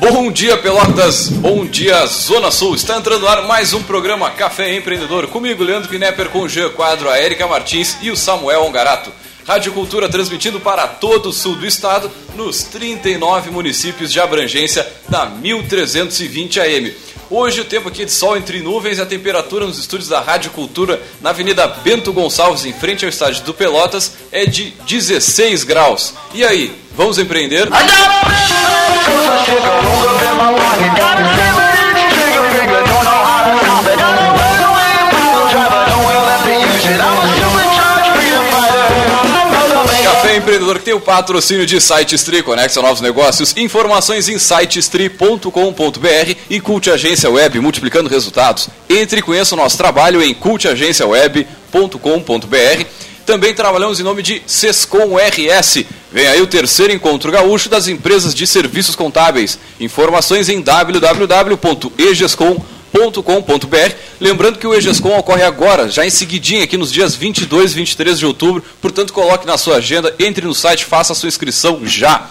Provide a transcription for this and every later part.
Bom dia, Pelotas. Bom dia, Zona Sul. Está entrando no ar mais um programa Café Empreendedor. Comigo, Leandro Knepper, com o Jean Quadro, a Érica Martins e o Samuel Ongarato. Rádio Cultura transmitindo para todo o sul do estado, nos 39 municípios de abrangência da 1320 AM. Hoje o tempo aqui de sol entre nuvens e a temperatura nos estúdios da Rádio Cultura na Avenida Bento Gonçalves, em frente ao estádio do Pelotas, é de 16 graus. E aí, vamos empreender? Empreendedor que tem o patrocínio de SiteStri, conecta novos negócios, informações em sitestri.com.br e Cult Agência Web, multiplicando resultados. Entre e conheça o nosso trabalho em cultagenciaweb.com.br. Também trabalhamos em nome de Sescom RS. Vem aí o terceiro encontro gaúcho das empresas de serviços contábeis. Informações em www.egescom.com.br com.br Lembrando que o EGESCOM ocorre agora, já em seguidinha, aqui nos dias 22 e 23 de outubro. Portanto, coloque na sua agenda, entre no site, faça a sua inscrição já.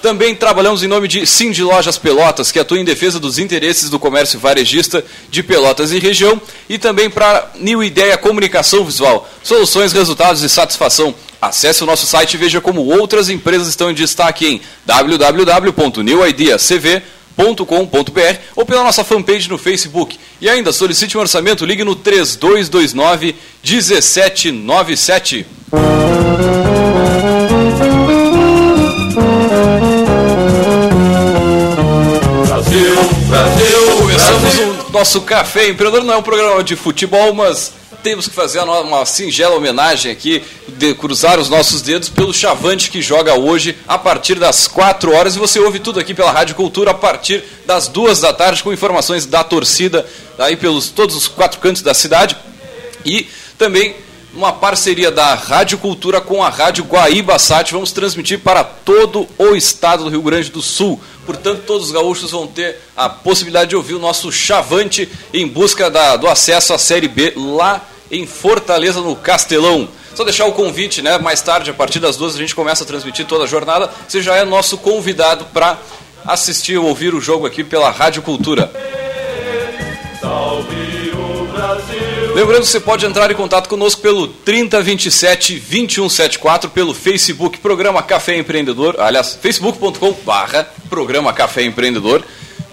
Também trabalhamos em nome de Sim Lojas Pelotas, que atua em defesa dos interesses do comércio varejista de Pelotas e região, e também para New Ideia Comunicação Visual, soluções, resultados e satisfação. Acesse o nosso site e veja como outras empresas estão em destaque em www.newideacv.com com.br ou pela nossa fanpage no Facebook. E ainda solicite um orçamento, ligue no 3229 1797. Brasil, Brasil, começamos o nosso café empreendedor não é um programa de futebol, mas temos que fazer uma singela homenagem aqui, de cruzar os nossos dedos pelo Chavante que joga hoje a partir das 4 horas. E você ouve tudo aqui pela Rádio Cultura a partir das 2 da tarde, com informações da torcida aí pelos todos os quatro cantos da cidade. E também uma parceria da Rádio Cultura com a Rádio Guaíba Sat. Vamos transmitir para todo o estado do Rio Grande do Sul. Portanto, todos os gaúchos vão ter a possibilidade de ouvir o nosso Chavante em busca da, do acesso à Série B lá em Fortaleza, no Castelão. Só deixar o convite, né? Mais tarde, a partir das duas, a gente começa a transmitir toda a jornada. Você já é nosso convidado para assistir ou ouvir o jogo aqui pela Rádio Cultura. Lembrando que você pode entrar em contato conosco pelo 3027 2174, pelo Facebook Programa Café Empreendedor, aliás, facebook.com barra Programa Café Empreendedor,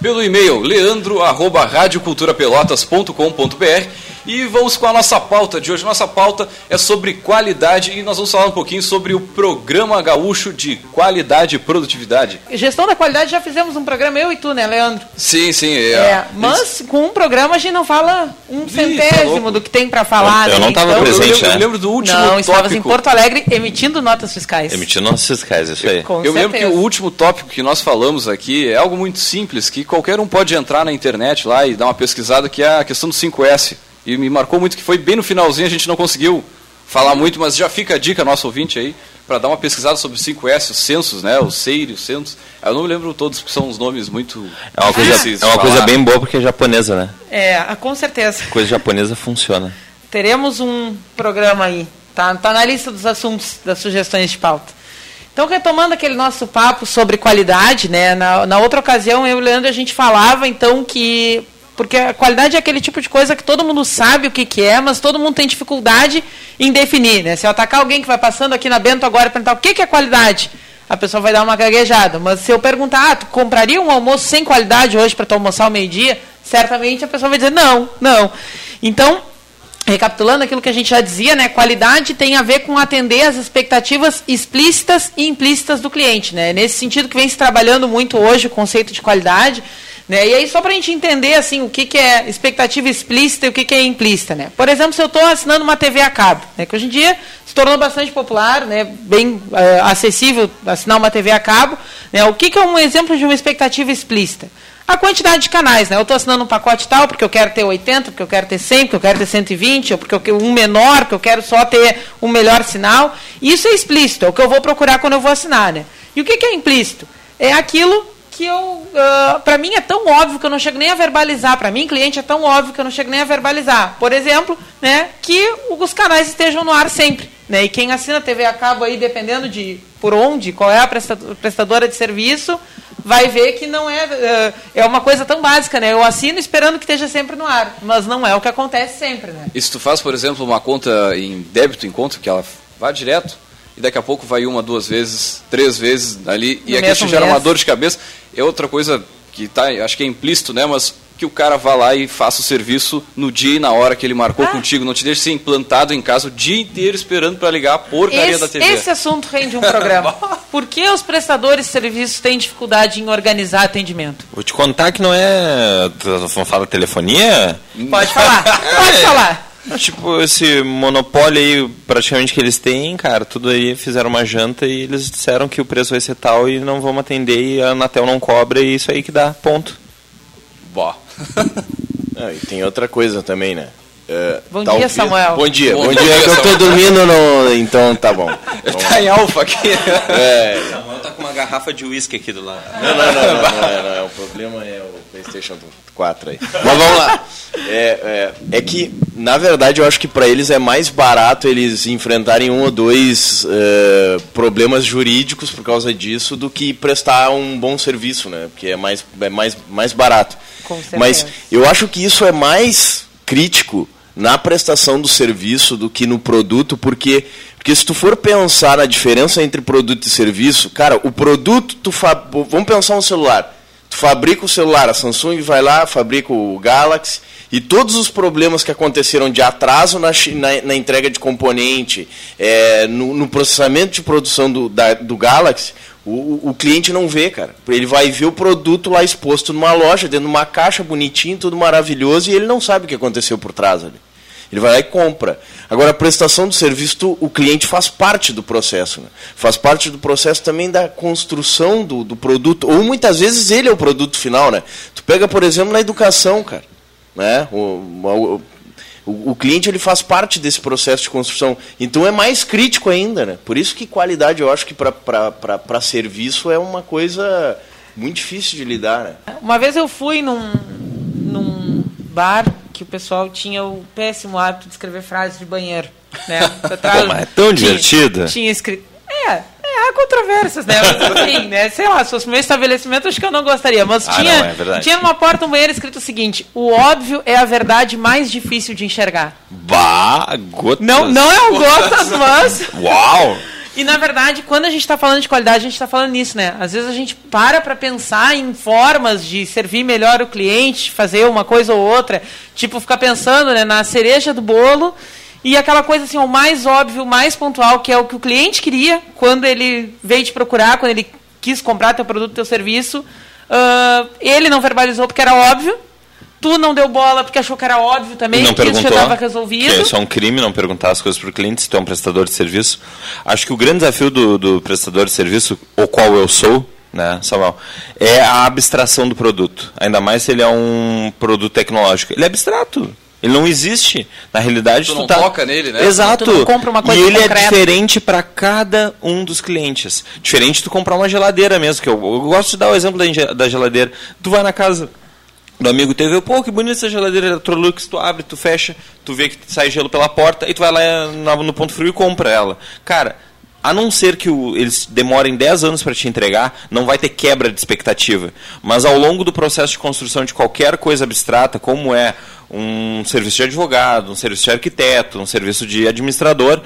pelo e-mail leandro@radioculturapelotas.com.br e vamos com a nossa pauta de hoje. Nossa pauta é sobre qualidade e nós vamos falar um pouquinho sobre o Programa Gaúcho de Qualidade e Produtividade. Gestão da qualidade já fizemos um programa, eu e tu, né, Leandro? Sim, sim. É, é mas com um programa a gente não fala um Ih, centésimo tá do que tem para falar. Eu, eu né? não estava então, presente, eu lembro, né? eu lembro do último não, tópico. estavas em Porto Alegre emitindo notas fiscais. Emitindo notas fiscais, isso aí. Com eu certeza. lembro que o último tópico que nós falamos aqui é algo muito simples, que qualquer um pode entrar na internet lá e dar uma pesquisada, que é a questão do 5S. E me marcou muito que foi bem no finalzinho, a gente não conseguiu falar muito, mas já fica a dica, nosso ouvinte aí, para dar uma pesquisada sobre o 5S, os censos, né? O SEIRI, os censos. Eu não me lembro todos, porque são uns nomes muito. É uma, coisa, é uma coisa bem boa porque é japonesa, né? É, com certeza. Coisa japonesa funciona. Teremos um programa aí. Tá, tá na lista dos assuntos, das sugestões de pauta. Então, retomando aquele nosso papo sobre qualidade, né? Na, na outra ocasião, eu e o Leandro, a gente falava, então, que porque a qualidade é aquele tipo de coisa que todo mundo sabe o que, que é, mas todo mundo tem dificuldade em definir. Né? Se eu atacar alguém que vai passando aqui na Bento agora e perguntar o que, que é qualidade, a pessoa vai dar uma gaguejada. Mas se eu perguntar, ah, tu compraria um almoço sem qualidade hoje para tu almoçar ao meio-dia? Certamente a pessoa vai dizer não, não. Então, recapitulando aquilo que a gente já dizia, né, qualidade tem a ver com atender às expectativas explícitas e implícitas do cliente. Né? Nesse sentido que vem se trabalhando muito hoje o conceito de qualidade. Né? E aí, só para a gente entender assim, o que, que é expectativa explícita e o que, que é implícita. Né? Por exemplo, se eu estou assinando uma TV a cabo, né? que hoje em dia se tornou bastante popular, né? bem é, acessível assinar uma TV a cabo, né? o que, que é um exemplo de uma expectativa explícita? A quantidade de canais, né? Eu estou assinando um pacote tal porque eu quero ter 80, porque eu quero ter 100, porque eu quero ter 120, ou porque eu quero um menor, porque eu quero só ter um melhor sinal. Isso é explícito, é o que eu vou procurar quando eu vou assinar, né? E o que, que é implícito? É aquilo que eu, uh, para mim é tão óbvio que eu não chego nem a verbalizar. Para mim, cliente é tão óbvio que eu não chego nem a verbalizar. Por exemplo, né, que os canais estejam no ar sempre. Né? E quem assina TV a cabo aí, dependendo de por onde, qual é a prestadora de serviço, vai ver que não é uh, é uma coisa tão básica, né? Eu assino esperando que esteja sempre no ar, mas não é o que acontece sempre, né? E se tu faz, por exemplo, uma conta em débito em conta que ela vá direto, e daqui a pouco vai uma, duas vezes, três vezes ali, no e aqui gera uma dor de cabeça. É outra coisa que tá, acho que é implícito, né? Mas que o cara vá lá e faça o serviço no dia e na hora que ele marcou ah. contigo. Não te deixe ser implantado em casa o dia inteiro esperando para ligar a porcaria esse, da TV. Esse assunto rende um programa. Por que os prestadores de serviços têm dificuldade em organizar atendimento? Vou te contar que não é. Não fala telefonia? Pode falar, pode falar. Tipo, esse monopólio aí, praticamente que eles têm, cara, tudo aí fizeram uma janta e eles disseram que o preço vai ser tal e não vamos atender e a Anatel não cobra e isso aí que dá, ponto. Bó. ah, e tem outra coisa também, né? Uh, bom dia, Samuel. Bom dia, bom, bom dia, dia, que eu tô dormindo, no... então tá bom. tá em alfa aqui. É. Samuel tá com uma garrafa de uísque aqui do lado. Não, não, não, não, não, não, não, o problema é o PlayStation 4 aí. Mas vamos lá. É, é, é que, na verdade, eu acho que para eles é mais barato eles enfrentarem um ou dois uh, problemas jurídicos por causa disso do que prestar um bom serviço, né? Porque é mais, é mais, mais barato. Mas eu acho que isso é mais crítico na prestação do serviço do que no produto, porque, porque se tu for pensar na diferença entre produto e serviço, cara, o produto, tu fa... vamos pensar um celular. Tu fabrica o celular, a Samsung vai lá, fabrica o Galaxy, e todos os problemas que aconteceram de atraso na, na, na entrega de componente, é, no, no, processamento de produção do, da, do Galaxy, o, o, cliente não vê, cara. Ele vai ver o produto lá exposto numa loja, dentro de uma caixa bonitinho, tudo maravilhoso, e ele não sabe o que aconteceu por trás ali. Ele vai lá e compra. Agora, a prestação do serviço, o cliente faz parte do processo. Né? Faz parte do processo também da construção do, do produto. Ou muitas vezes ele é o produto final. Né? Tu pega, por exemplo, na educação, cara. Né? O, o, o, o, cliente ele faz parte desse processo de construção. Então é mais crítico ainda. Né? Por isso que qualidade, eu acho que para serviço é uma coisa muito difícil de lidar. Né? Uma vez eu fui num bar que o pessoal tinha o péssimo hábito de escrever frases de banheiro. Né? Pô, é tão tinha, divertido. Tinha escrito. É, é, há controvérsias, né? Mas, assim, né? Sei lá, se fosse meu estabelecimento, acho que eu não gostaria. Mas ah, tinha, não, é tinha numa porta um banheiro escrito o seguinte: o óbvio é a verdade mais difícil de enxergar. Bah, gotas. Não, não é o gotas, mas. Uau! E na verdade, quando a gente está falando de qualidade, a gente está falando nisso, né? Às vezes a gente para para pensar em formas de servir melhor o cliente, fazer uma coisa ou outra, tipo ficar pensando né, na cereja do bolo e aquela coisa assim, o mais óbvio, o mais pontual, que é o que o cliente queria quando ele veio te procurar, quando ele quis comprar teu produto, teu serviço. Uh, ele não verbalizou porque era óbvio, Tu não deu bola porque achou que era óbvio também, não que isso já estava resolvido. Que isso é um crime não perguntar as coisas para o cliente se tu é um prestador de serviço. Acho que o grande desafio do, do prestador de serviço, o qual eu sou, né, Samuel, é a abstração do produto. Ainda mais se ele é um produto tecnológico. Ele é abstrato. Ele não existe. Na realidade, tu, tu não tá... toca nele, né? Exato. Tu não compra uma coisa e ele concreta. é diferente para cada um dos clientes. Diferente de tu comprar uma geladeira mesmo, que eu, eu gosto de dar o exemplo da, da geladeira. Tu vai na casa do amigo teve, pô, que bonita essa geladeira Electrolux, tu abre, tu fecha, tu vê que sai gelo pela porta e tu vai lá no ponto frio e compra ela. Cara, a não ser que o, eles demorem 10 anos para te entregar, não vai ter quebra de expectativa. Mas ao longo do processo de construção de qualquer coisa abstrata, como é um serviço de advogado, um serviço de arquiteto, um serviço de administrador,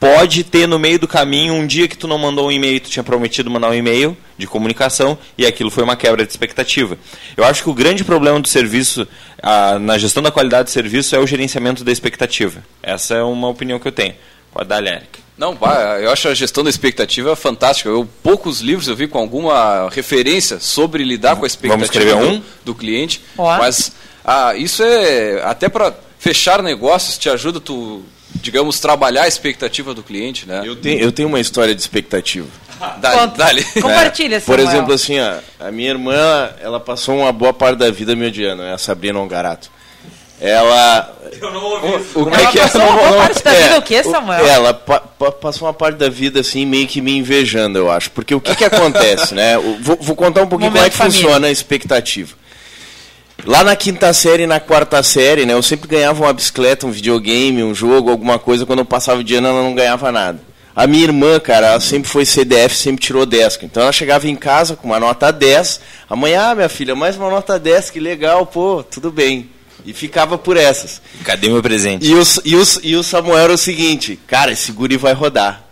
pode ter no meio do caminho um dia que tu não mandou um e-mail, tu tinha prometido mandar um e-mail de comunicação e aquilo foi uma quebra de expectativa. Eu acho que o grande problema do serviço, a, na gestão da qualidade do serviço, é o gerenciamento da expectativa. Essa é uma opinião que eu tenho. Pode dar, Eric. Não, eu acho a gestão da expectativa fantástica. Eu, poucos livros eu vi com alguma referência sobre lidar com a expectativa um? do, do, cliente. Mas ah, isso é até para fechar negócios te ajuda tu digamos, trabalhar a expectativa do cliente, né? Eu tenho, eu tenho uma história de expectativa. dale, dale. Compartilha, é, Por exemplo, assim, ó, a minha irmã, ela passou uma boa parte da vida me odiando, é a Sabrina Ongarato. ela Eu não ouvi isso. O que Ela é que é? passou uma boa parte da vida o quê, Samuel? Ela pa- pa- passou uma parte da vida assim meio que me invejando, eu acho. Porque o que que acontece, né? O- Vou, vou contar um pouquinho como é Momento que família. funciona a expectativa. Lá na quinta série e na quarta série, né? Eu sempre ganhava uma bicicleta, um videogame, um jogo, alguma coisa. Quando eu passava o dia, ela não ganhava nada. A minha irmã, cara, ela sempre foi CDF, sempre tirou 10. Então ela chegava em casa com uma nota 10. Amanhã, ah, minha filha, mais uma nota 10, que legal, pô, tudo bem. E ficava por essas. Cadê meu presente? E o, e, o, e o Samuel era o seguinte, cara, esse guri vai rodar.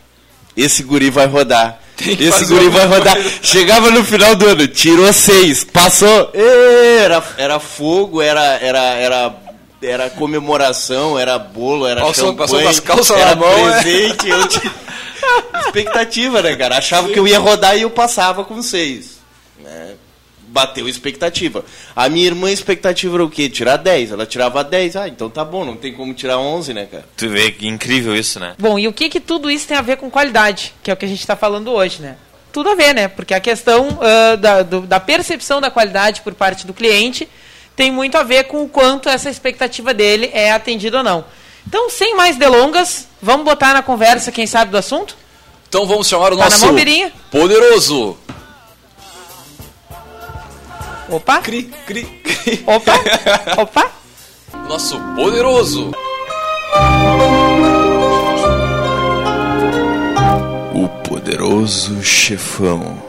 Esse guri vai rodar. Tem que Esse fazer guri vai rodar. coisa. Chegava no final do ano, tirou seis, passou. Ê, Era, era fogo, era, era, era, era comemoração, era bolo, era Passou- champanhe. passou calças era na mão, é. presente. Eu tinha expectativa, né, cara? Achava que eu ia rodar e eu passava com seis. Né? Bateu expectativa. A minha irmã, a expectativa era o quê? Tirar 10. Ela tirava 10. Ah, então tá bom, não tem como tirar 11, né, cara? Tu vê que incrível isso, né? Bom, e o que que tudo isso tem a ver com qualidade, que é o que a gente está falando hoje, né? Tudo a ver, né? Porque a questão ah, da, do- da percepção da qualidade por parte do cliente tem muito a ver com o quanto essa expectativa dele é atendida ou não. Então, sem mais delongas, vamos botar na conversa quem sabe do assunto? Então vamos chamar o Tá na nosso poderoso. Opa, Cri, cri, cri. opa, opa. Nosso poderoso. O poderoso chefão.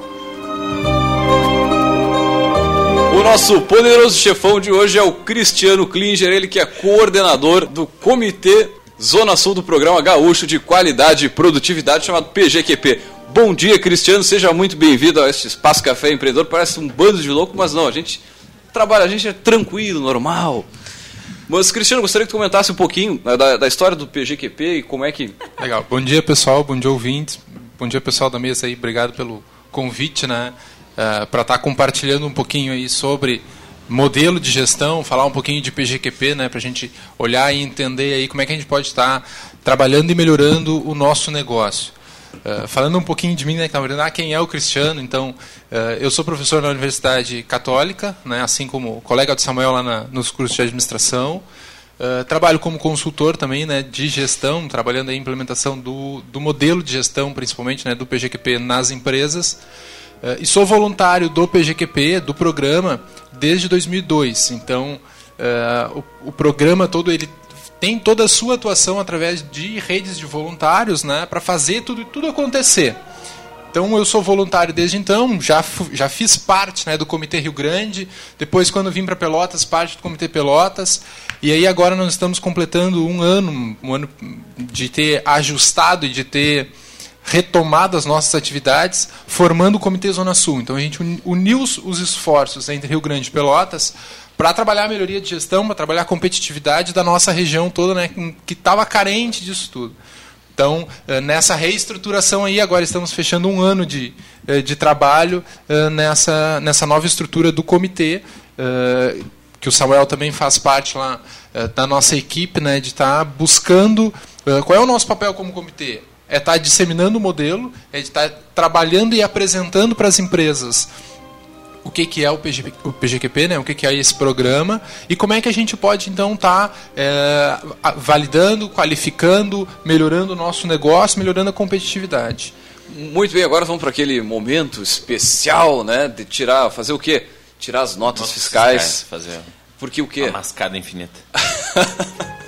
O nosso poderoso chefão de hoje é o Cristiano Klinger, ele que é coordenador do Comitê Zona Sul do Programa Gaúcho de Qualidade e Produtividade, chamado PGQP. Bom dia, Cristiano, seja muito bem-vindo a este Espaço Café Empreendedor. Parece um bando de louco, mas não, a gente trabalha, a gente é tranquilo, normal. Mas, Cristiano, gostaria que tu comentasse um pouquinho né, da, da história do PGQP e como é que. Legal. Bom dia, pessoal. Bom dia, ouvintes. Bom dia, pessoal da mesa aí. Obrigado pelo convite, né? para estar compartilhando um pouquinho aí sobre modelo de gestão, falar um pouquinho de PGQP, né? Para a gente olhar e entender aí como é que a gente pode estar trabalhando e melhorando o nosso negócio. Uh, falando um pouquinho de mim, né, ah, quem é o Cristiano? Então, uh, eu sou professor na Universidade Católica, né, assim como colega de Samuel lá na, nos cursos de administração. Uh, trabalho como consultor também né, de gestão, trabalhando a implementação do, do modelo de gestão, principalmente né, do PGQP nas empresas. E sou voluntário do PGQP, do programa, desde 2002. Então, o, o, programa todo ele tem toda a sua atuação através de redes de voluntários né, para fazer tudo, tudo acontecer. Então eu sou voluntário desde então, já, já fiz parte né, do Comitê Rio Grande, depois quando vim para Pelotas, parte do Comitê Pelotas, e aí agora nós estamos completando um ano, um ano de ter ajustado e de ter retomado as nossas atividades, formando o Comitê Zona Sul. Então a gente uniu os esforços entre Rio Grande e Pelotas para trabalhar a melhoria de gestão, para trabalhar a competitividade da nossa região toda, né, que estava carente disso tudo. Então, nessa reestruturação aí, agora estamos fechando um ano de, de trabalho nessa, nessa nova estrutura do comitê, que o Samuel também faz parte lá da nossa equipe, né, de estar tá buscando qual é o nosso papel como comitê. É estar tá disseminando o modelo, é estar tá trabalhando e apresentando para as empresas o que, que é o, PG, o PGQP, né? o que, que é esse programa e como é que a gente pode então estar tá, é, validando, qualificando, melhorando o nosso negócio, melhorando a competitividade. Muito bem, agora vamos para aquele momento especial, né? De tirar, fazer o quê? Tirar as notas, notas fiscais. fiscais. Fazer Porque o quê? Uma mascada infinita.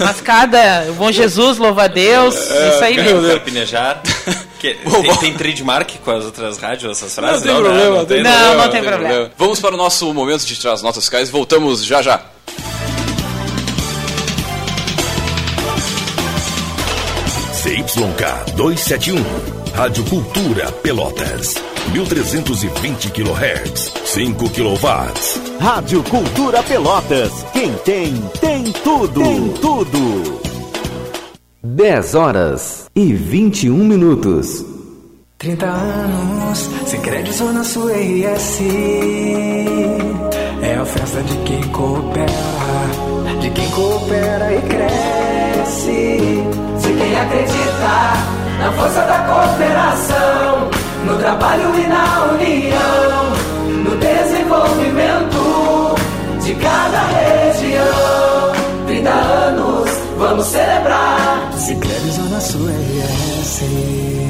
Mascada, o bom Jesus, louva a Deus, é, isso aí mesmo. Carpinejar. Que, tem, tem trademark com as outras rádios, essas frases? Não tem problema, não, não, tem, não, problema, não tem problema. problema. Vamos para o nosso momento de tirar as notas fiscais voltamos já já. CYK 271, Rádio Cultura Pelotas. 1320 kHz, 5 kW. Rádio Cultura Pelotas. Quem tem, tem tudo. Tem tudo. 10 horas e 21 minutos. 30 anos, sem crédito Zona Sul RS. É a festa de quem coopera, de quem coopera e cresce. Se quem acredita na força da cooperação, no trabalho e na união, no desenvolvimento, de cada região. 30 anos, vamos celebrar. Sicredi Zona Sul RS.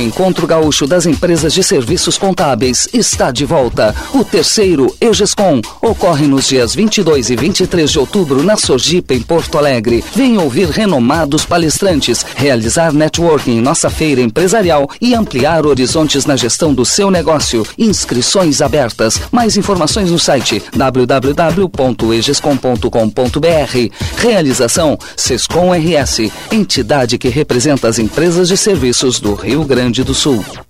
Encontro Gaúcho das Empresas de Serviços Contábeis está de volta. O terceiro EGESCOM ocorre nos dias 22 e 23 de outubro na Sojipa, em Porto Alegre. Venha ouvir renomados palestrantes, realizar networking em nossa feira empresarial e ampliar horizontes na gestão do seu negócio. Inscrições abertas. Mais informações no site www.egescom.com.br. Realização Sescom RS, entidade que representa as empresas de serviços do Rio Grande Grande do Sul.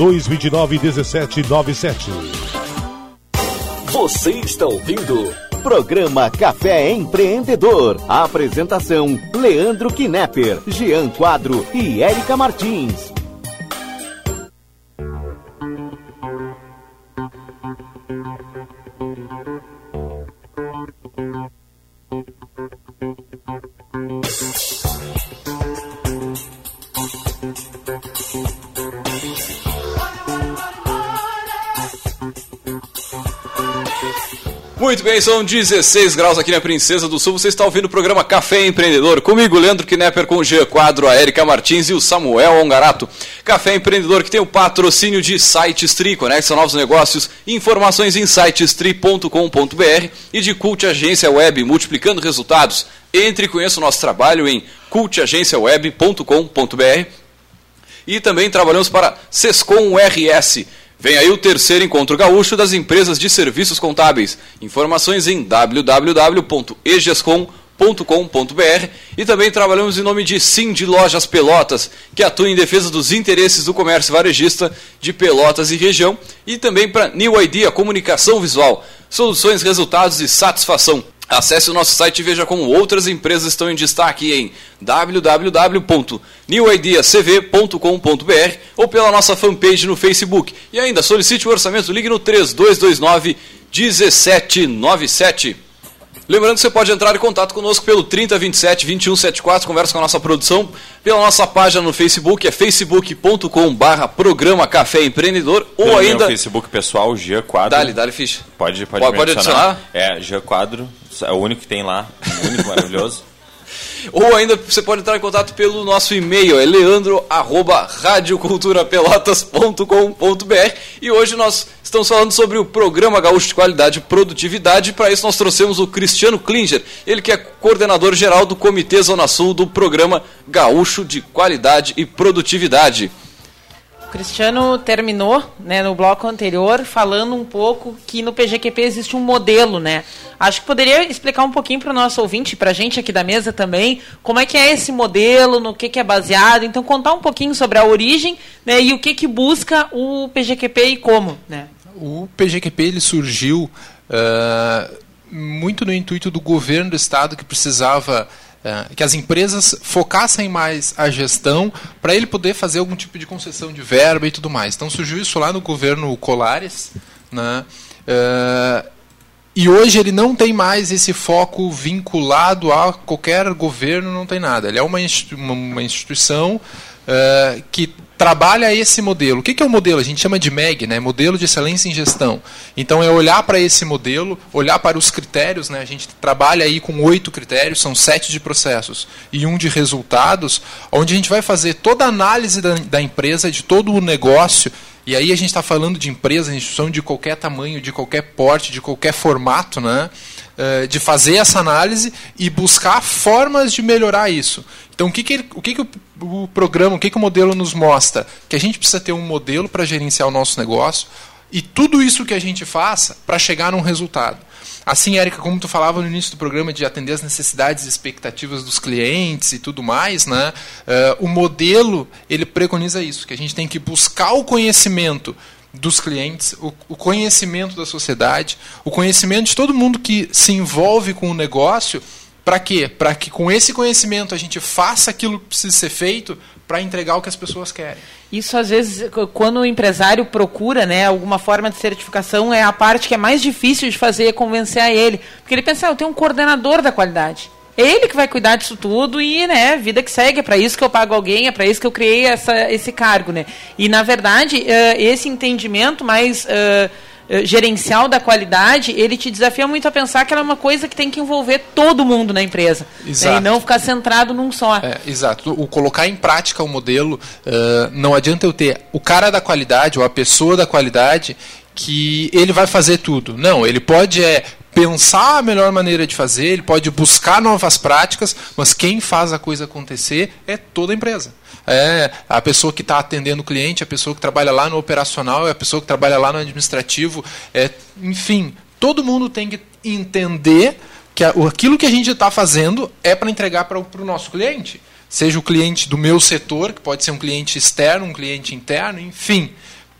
229 1797. Você está ouvindo Programa Café Empreendedor. A apresentação: Leandro Knepper, Jean Quadro e Érica Martins. Muito bem, são 16 graus aqui na Princesa do Sul. Você está ouvindo o programa Café Empreendedor. Comigo, Leandro Knepper, com o G Quadro, a Erika Martins e o Samuel Ongarato. Café Empreendedor que tem o patrocínio de SiteStri, conecta novos negócios, informações em sitestri.com.br e de Cult Agência Web, multiplicando resultados. Entre e conheça o nosso trabalho em cultagenciaweb.com.br e também trabalhamos para Sescom RS Vem aí o terceiro encontro gaúcho das empresas de serviços contábeis. Informações em www.egescom.com.br e também trabalhamos em nome de Sim de Lojas Pelotas, que atua em defesa dos interesses do comércio varejista de Pelotas e região, e também para New Idea Comunicação Visual, soluções, resultados e satisfação. Acesse o nosso site e veja como outras empresas estão em destaque em www.newideacv.com.br ou pela nossa fanpage no Facebook. E ainda solicite o orçamento, ligue no 3229 1797. Lembrando que você pode entrar em contato conosco pelo 3027 2174, conversa com a nossa produção, pela nossa página no Facebook, é facebook.com barra programa Café Empreendedor, ou Pelo ainda... Meu Facebook pessoal, Gia Quadro. Dale, dale ficha. Pode, pode, Pode- pode mencionar. É, Gia Quadro, é o único que tem lá, o único maravilhoso. Ou ainda você pode entrar em contato pelo nosso e-mail, é leandro@radioculturapelotas.com.br e hoje nós estamos falando sobre o programa Gaúcho de Qualidade e Produtividade. Para isso nós trouxemos o Cristiano Klinger, ele que é coordenador geral do Comitê Zona Sul do programa Gaúcho de Qualidade e Produtividade. Cristiano terminou né, no bloco anterior falando um pouco que no PGQP existe um modelo, né? Acho que poderia explicar um pouquinho para o nosso ouvinte, para a gente aqui da mesa também, como é que é esse modelo, no que, que é baseado. Então, contar um pouquinho sobre a origem né, e o que, que busca o PGQP e como, né? O PGQP ele surgiu ah, muito no intuito do governo do estado que precisava ah, que as empresas focassem mais a gestão para ele poder fazer algum tipo de concessão de verba e tudo mais. Então surgiu isso lá no governo Colares, né? Ah, e hoje ele não tem mais esse foco vinculado a qualquer governo, não tem nada. Ele é uma, institu- uma- instituição eh, que trabalha esse modelo. O que, que é o modelo? A gente chama de MEG, né? Modelo de Excelência em Gestão. Então é olhar para esse modelo, olhar para os critérios, né? A gente trabalha aí com oito critérios, são sete de processos e um de resultados, onde a gente vai fazer toda a análise da, da empresa, de todo o negócio. E aí a gente está falando de empresa, instituição de qualquer tamanho, de qualquer porte, de qualquer formato, né? Eh, de fazer essa análise e buscar formas de melhorar isso. Então, o que, que, ele, o, que, que o, o programa, o que, que o modelo nos mostra? Que a gente precisa ter um modelo para gerenciar o nosso negócio e tudo isso que a gente faça para chegar num resultado. Assim, Érica, como tu falava no início do programa de atender as necessidades e expectativas dos clientes e tudo mais, né? Uh, o modelo ele preconiza isso, que a gente tem que buscar o conhecimento dos clientes, o, o, conhecimento da sociedade, o conhecimento de todo mundo que se envolve com o negócio. Para quê? Para que com esse conhecimento a gente faça aquilo que precisa ser feito para entregar o que as pessoas querem. Isso às vezes, quando o empresário procura, né, alguma forma de certificação, é a parte que é mais difícil de fazer, é convencer a ele, porque ele pensa, ah, eu tenho um coordenador da qualidade. Ele que vai cuidar disso tudo e, né, vida que segue, é para isso que eu pago alguém, é para isso que eu criei essa, esse cargo, né? E, na verdade, uh, esse entendimento mais uh, gerencial da qualidade, ele te desafia muito a pensar que ela é uma coisa que tem que envolver todo mundo na empresa. Né? E não ficar centrado num só. É, exato. O colocar em prática o modelo, uh, não adianta eu ter o cara da qualidade ou a pessoa da qualidade que ele vai fazer tudo. Não, ele pode é, pensar a melhor maneira de fazer, ele pode buscar novas práticas, mas quem faz a coisa acontecer é toda a empresa. É a pessoa que está atendendo o cliente, a pessoa que trabalha lá no operacional, é a pessoa que trabalha lá no administrativo, é, enfim, todo mundo tem que entender que aquilo que a gente está fazendo é para entregar para o nosso cliente. Seja o cliente do meu setor, que pode ser um cliente externo, um cliente interno, enfim.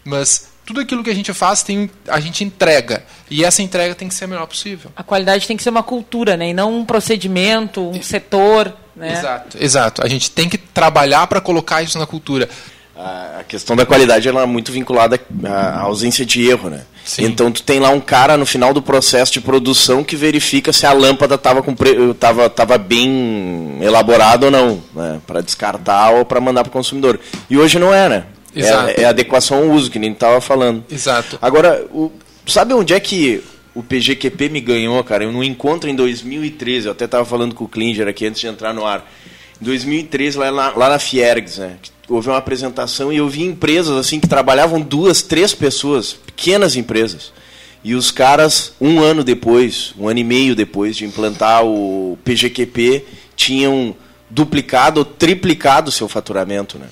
Mas tudo aquilo que a gente faz tem, a gente entrega. E essa entrega tem que ser a melhor possível. A qualidade tem que ser uma cultura, né? E não um procedimento, um setor. Né? Exato, exato. A gente tem que trabalhar para colocar isso na cultura. A questão da qualidade ela é muito vinculada à ausência de erro, né? Sim. Então tu tem lá um cara no final do processo de produção que verifica se a lâmpada estava com tava, tava bem elaborada ou não, né? para descartar ou para mandar para o consumidor. E hoje não é, né? Exato. É, é adequação ao uso, que nem estava falando. Exato. Agora, o, sabe onde é que o PGQP me ganhou, cara? Eu não encontro em 2013, eu até estava falando com o Klinger aqui antes de entrar no ar. Em 2013, lá na, lá na Fiergs, né? Houve uma apresentação e eu vi empresas assim que trabalhavam duas, três pessoas, pequenas empresas. E os caras, um ano depois, um ano e meio depois de implantar o PGQP, tinham duplicado ou triplicado o seu faturamento, né?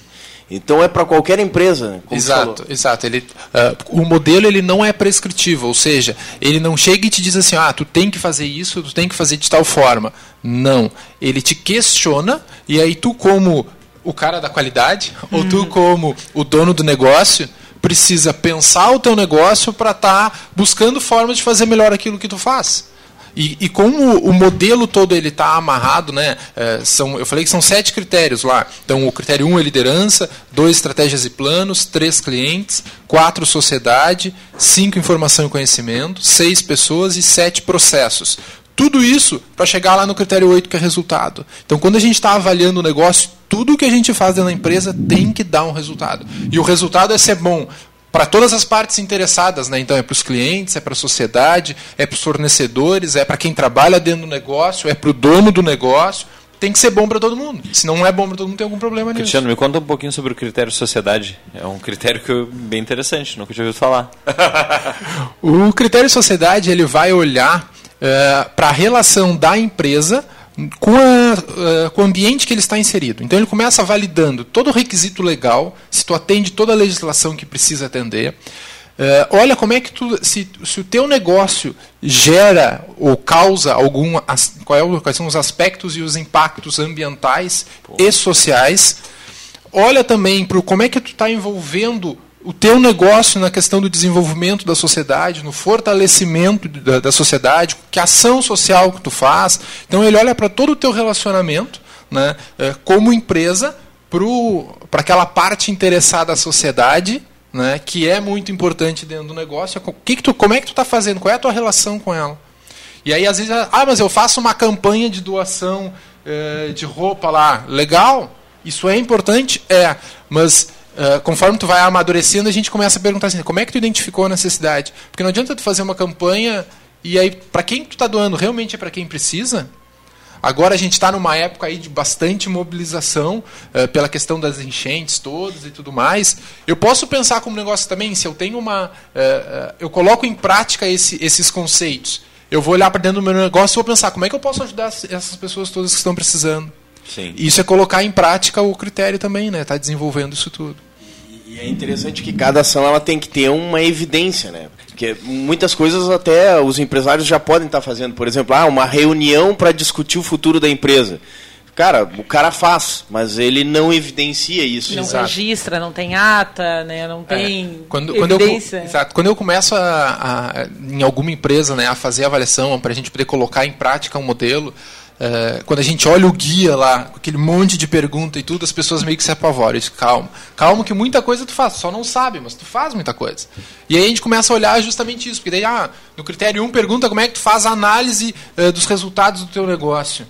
Então é para qualquer empresa. exato, exato. Ele, uh, o modelo ele não é prescritivo, ou seja, ele não chega e te diz assim, ah, tu tem que fazer isso, tu tem que fazer de tal forma. Não, ele te questiona e aí tu como o cara da qualidade ou tu uhum. como o dono do negócio precisa pensar o teu negócio para estar tá buscando formas de fazer melhor aquilo que tu faz. E, e como o modelo todo ele está amarrado, né? É, são, eu falei que são sete critérios lá. Então, o critério 1 um é liderança, dois estratégias e planos, três clientes, quatro sociedade, cinco informação e conhecimento, seis pessoas e sete processos. Tudo isso para chegar lá no critério 8, que é resultado. Então, quando a gente está avaliando o negócio, tudo que a gente faz dentro da empresa tem que dar um resultado. E o resultado é ser bom para todas as partes interessadas, né? Então é para os clientes, é para a sociedade, é para os fornecedores, é para quem trabalha dentro do negócio, é para o dono do negócio. Tem que ser bom para todo mundo. Se não é bom para todo mundo, tem algum problema nisso. Cristiano, me conta um pouquinho sobre o critério sociedade. É um critério que eu, bem interessante, nunca tinha ouvido falar. o critério sociedade ele vai olhar uh, eh, para a relação da empresa com, a, uh, com o ambiente que ele está inserido. Então ele começa validando todo o requisito legal, se tu atende toda a legislação que precisa atender. Uh, olha como é que tu, se, se o teu negócio gera ou causa algum, qual é, quais são os aspectos e os impactos ambientais Pô. e sociais. Olha também para como é que tu está envolvendo o teu negócio na questão do desenvolvimento da sociedade, no fortalecimento da, da sociedade, que ação social que tu faz. Então ele olha para todo o teu relacionamento, né, é, como empresa, para aquela parte interessada à sociedade, né, que é muito importante dentro do negócio. Que que tu, como é que tu está fazendo? Qual é a tua relação com ela? E aí às vezes, ah, mas eu faço uma campanha de doação é, de roupa lá, legal? Isso é importante, é, mas Uh, conforme tu vai amadurecendo, a gente começa a perguntar assim, como é que tu identificou a necessidade? Porque não adianta tu fazer uma campanha e aí, para quem tu está doando, realmente é para quem precisa? Agora a gente está numa época aí de bastante mobilização uh, pela questão das enchentes todas e tudo mais. Eu posso pensar como negócio também, se eu tenho uma. Uh, uh, eu coloco em prática esse, esses conceitos. Eu vou olhar para dentro do meu negócio e vou pensar como é que eu posso ajudar essas pessoas todas que estão precisando. Sim. Isso é colocar em prática o critério também, né? Tá desenvolvendo isso tudo. E é interessante que cada ação ela tem que ter uma evidência, né? Porque muitas coisas até os empresários já podem estar fazendo. Por exemplo, ah, uma reunião para discutir o futuro da empresa. Cara, o cara faz, mas ele não evidencia isso. Não exato. registra, não tem ata, né? não é. tem é. quando, evidência. Quando eu, exato. Quando eu começo a, a, em alguma empresa né, a fazer a avaliação para a gente poder colocar em prática um modelo, é, quando a gente olha o guia lá, com aquele monte de pergunta e tudo, as pessoas meio que se apavoram. Eu calma. Calma que muita coisa tu faz, só não sabe, mas tu faz muita coisa. E aí a gente começa a olhar justamente isso, porque daí, ah, no critério 1 pergunta como é que tu faz a análise uh, dos resultados do teu negócio.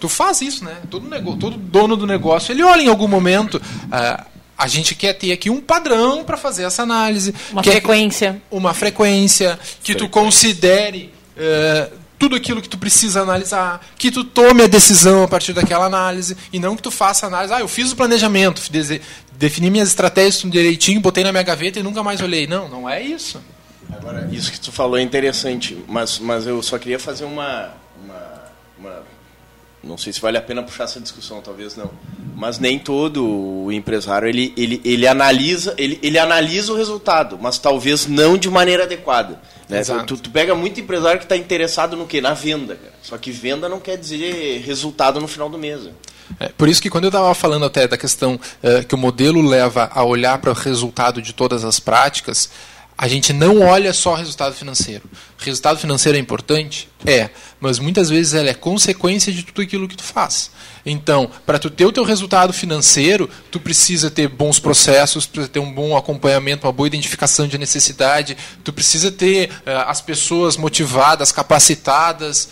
Tu faz isso, né? Todo, nego, todo dono do negócio, ele olha em algum momento... Uh, a gente quer ter aqui um padrão para fazer essa análise. Uma frequência. Uma frequência que frequência. tu considere uh, tudo aquilo que tu precisa analisar, que tu tome a decisão a partir daquela análise e não que tu faça análise. Ah, eu fiz o planejamento, defini minhas estratégias direitinho, botei na minha gaveta e nunca mais olhei. Não, não é isso. Agora, isso que tu falou é interessante, mas, mas eu só queria fazer uma, uma, uma não sei se vale a pena puxar essa discussão, talvez não. Mas nem todo o empresário ele, ele, ele, analisa, ele, ele analisa o resultado, mas talvez não de maneira adequada. Né? Tu, tu, pega muito empresário que está interessado no quê? Na venda. Cara. Só que venda não quer dizer resultado no final do mês. É, por isso que quando eu estava falando até da questão uh, que o modelo leva a olhar para o resultado de todas as práticas, a gente não olha só o resultado financeiro. O resultado financeiro é importante? É, mas muitas vezes ela é consequência de tudo aquilo que tu faz. Então, para tu ter o teu resultado financeiro, tu precisa ter bons processos, precisa ter um bom acompanhamento, uma boa identificação de necessidade, tu precisa ter uh, as pessoas motivadas, capacitadas,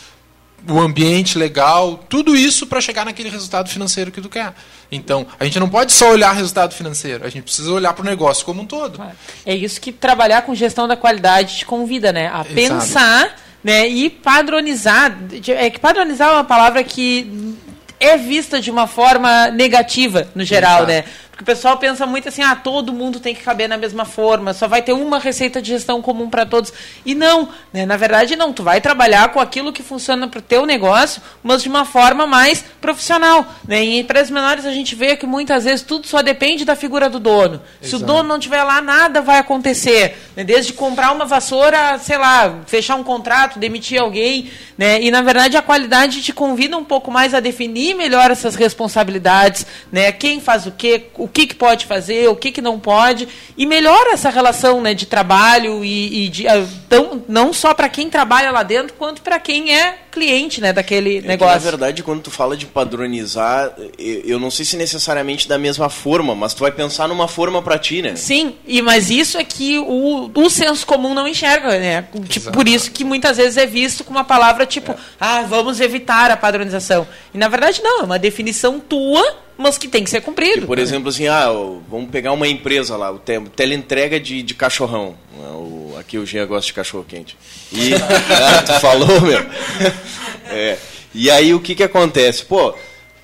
o ambiente legal, tudo isso para chegar naquele resultado financeiro que tu quer. Então, a gente não pode só olhar resultado financeiro, a gente precisa olhar para o negócio como um todo. É isso que trabalhar com gestão da qualidade te convida, né? A Exato. pensar né, e padronizar. É que padronizar é uma palavra que é vista de uma forma negativa no geral, Exato. né? Porque o pessoal pensa muito assim, ah, todo mundo tem que caber na mesma forma, só vai ter uma receita de gestão comum para todos. E não, né? na verdade não, tu vai trabalhar com aquilo que funciona para o teu negócio, mas de uma forma mais profissional. Né? Em empresas menores a gente vê que muitas vezes tudo só depende da figura do dono. Exato. Se o dono não tiver lá, nada vai acontecer. Né? Desde comprar uma vassoura, sei lá, fechar um contrato, demitir alguém. Né? E na verdade a qualidade te convida um pouco mais a definir melhor essas responsabilidades, né? quem faz o quê, o o que, que pode fazer, o que, que não pode, e melhora essa relação né, de trabalho e, e de, ah, tão, não só para quem trabalha lá dentro, quanto para quem é cliente né, daquele é negócio. Que, na verdade, quando tu fala de padronizar, eu não sei se necessariamente da mesma forma, mas tu vai pensar numa forma para ti, né? Sim, e, mas isso é que o, o senso comum não enxerga, né? Tipo, por isso que muitas vezes é visto com uma palavra tipo, é. ah, vamos evitar a padronização. E na verdade não, é uma definição tua mas que tem que ser cumprido. por exemplo, assim, ah, vamos pegar uma empresa lá, o teleentrega de, de cachorrão. O, aqui o Jean gosta de cachorro quente. E ah, tu falou, meu. É, e aí o que que acontece? Pô,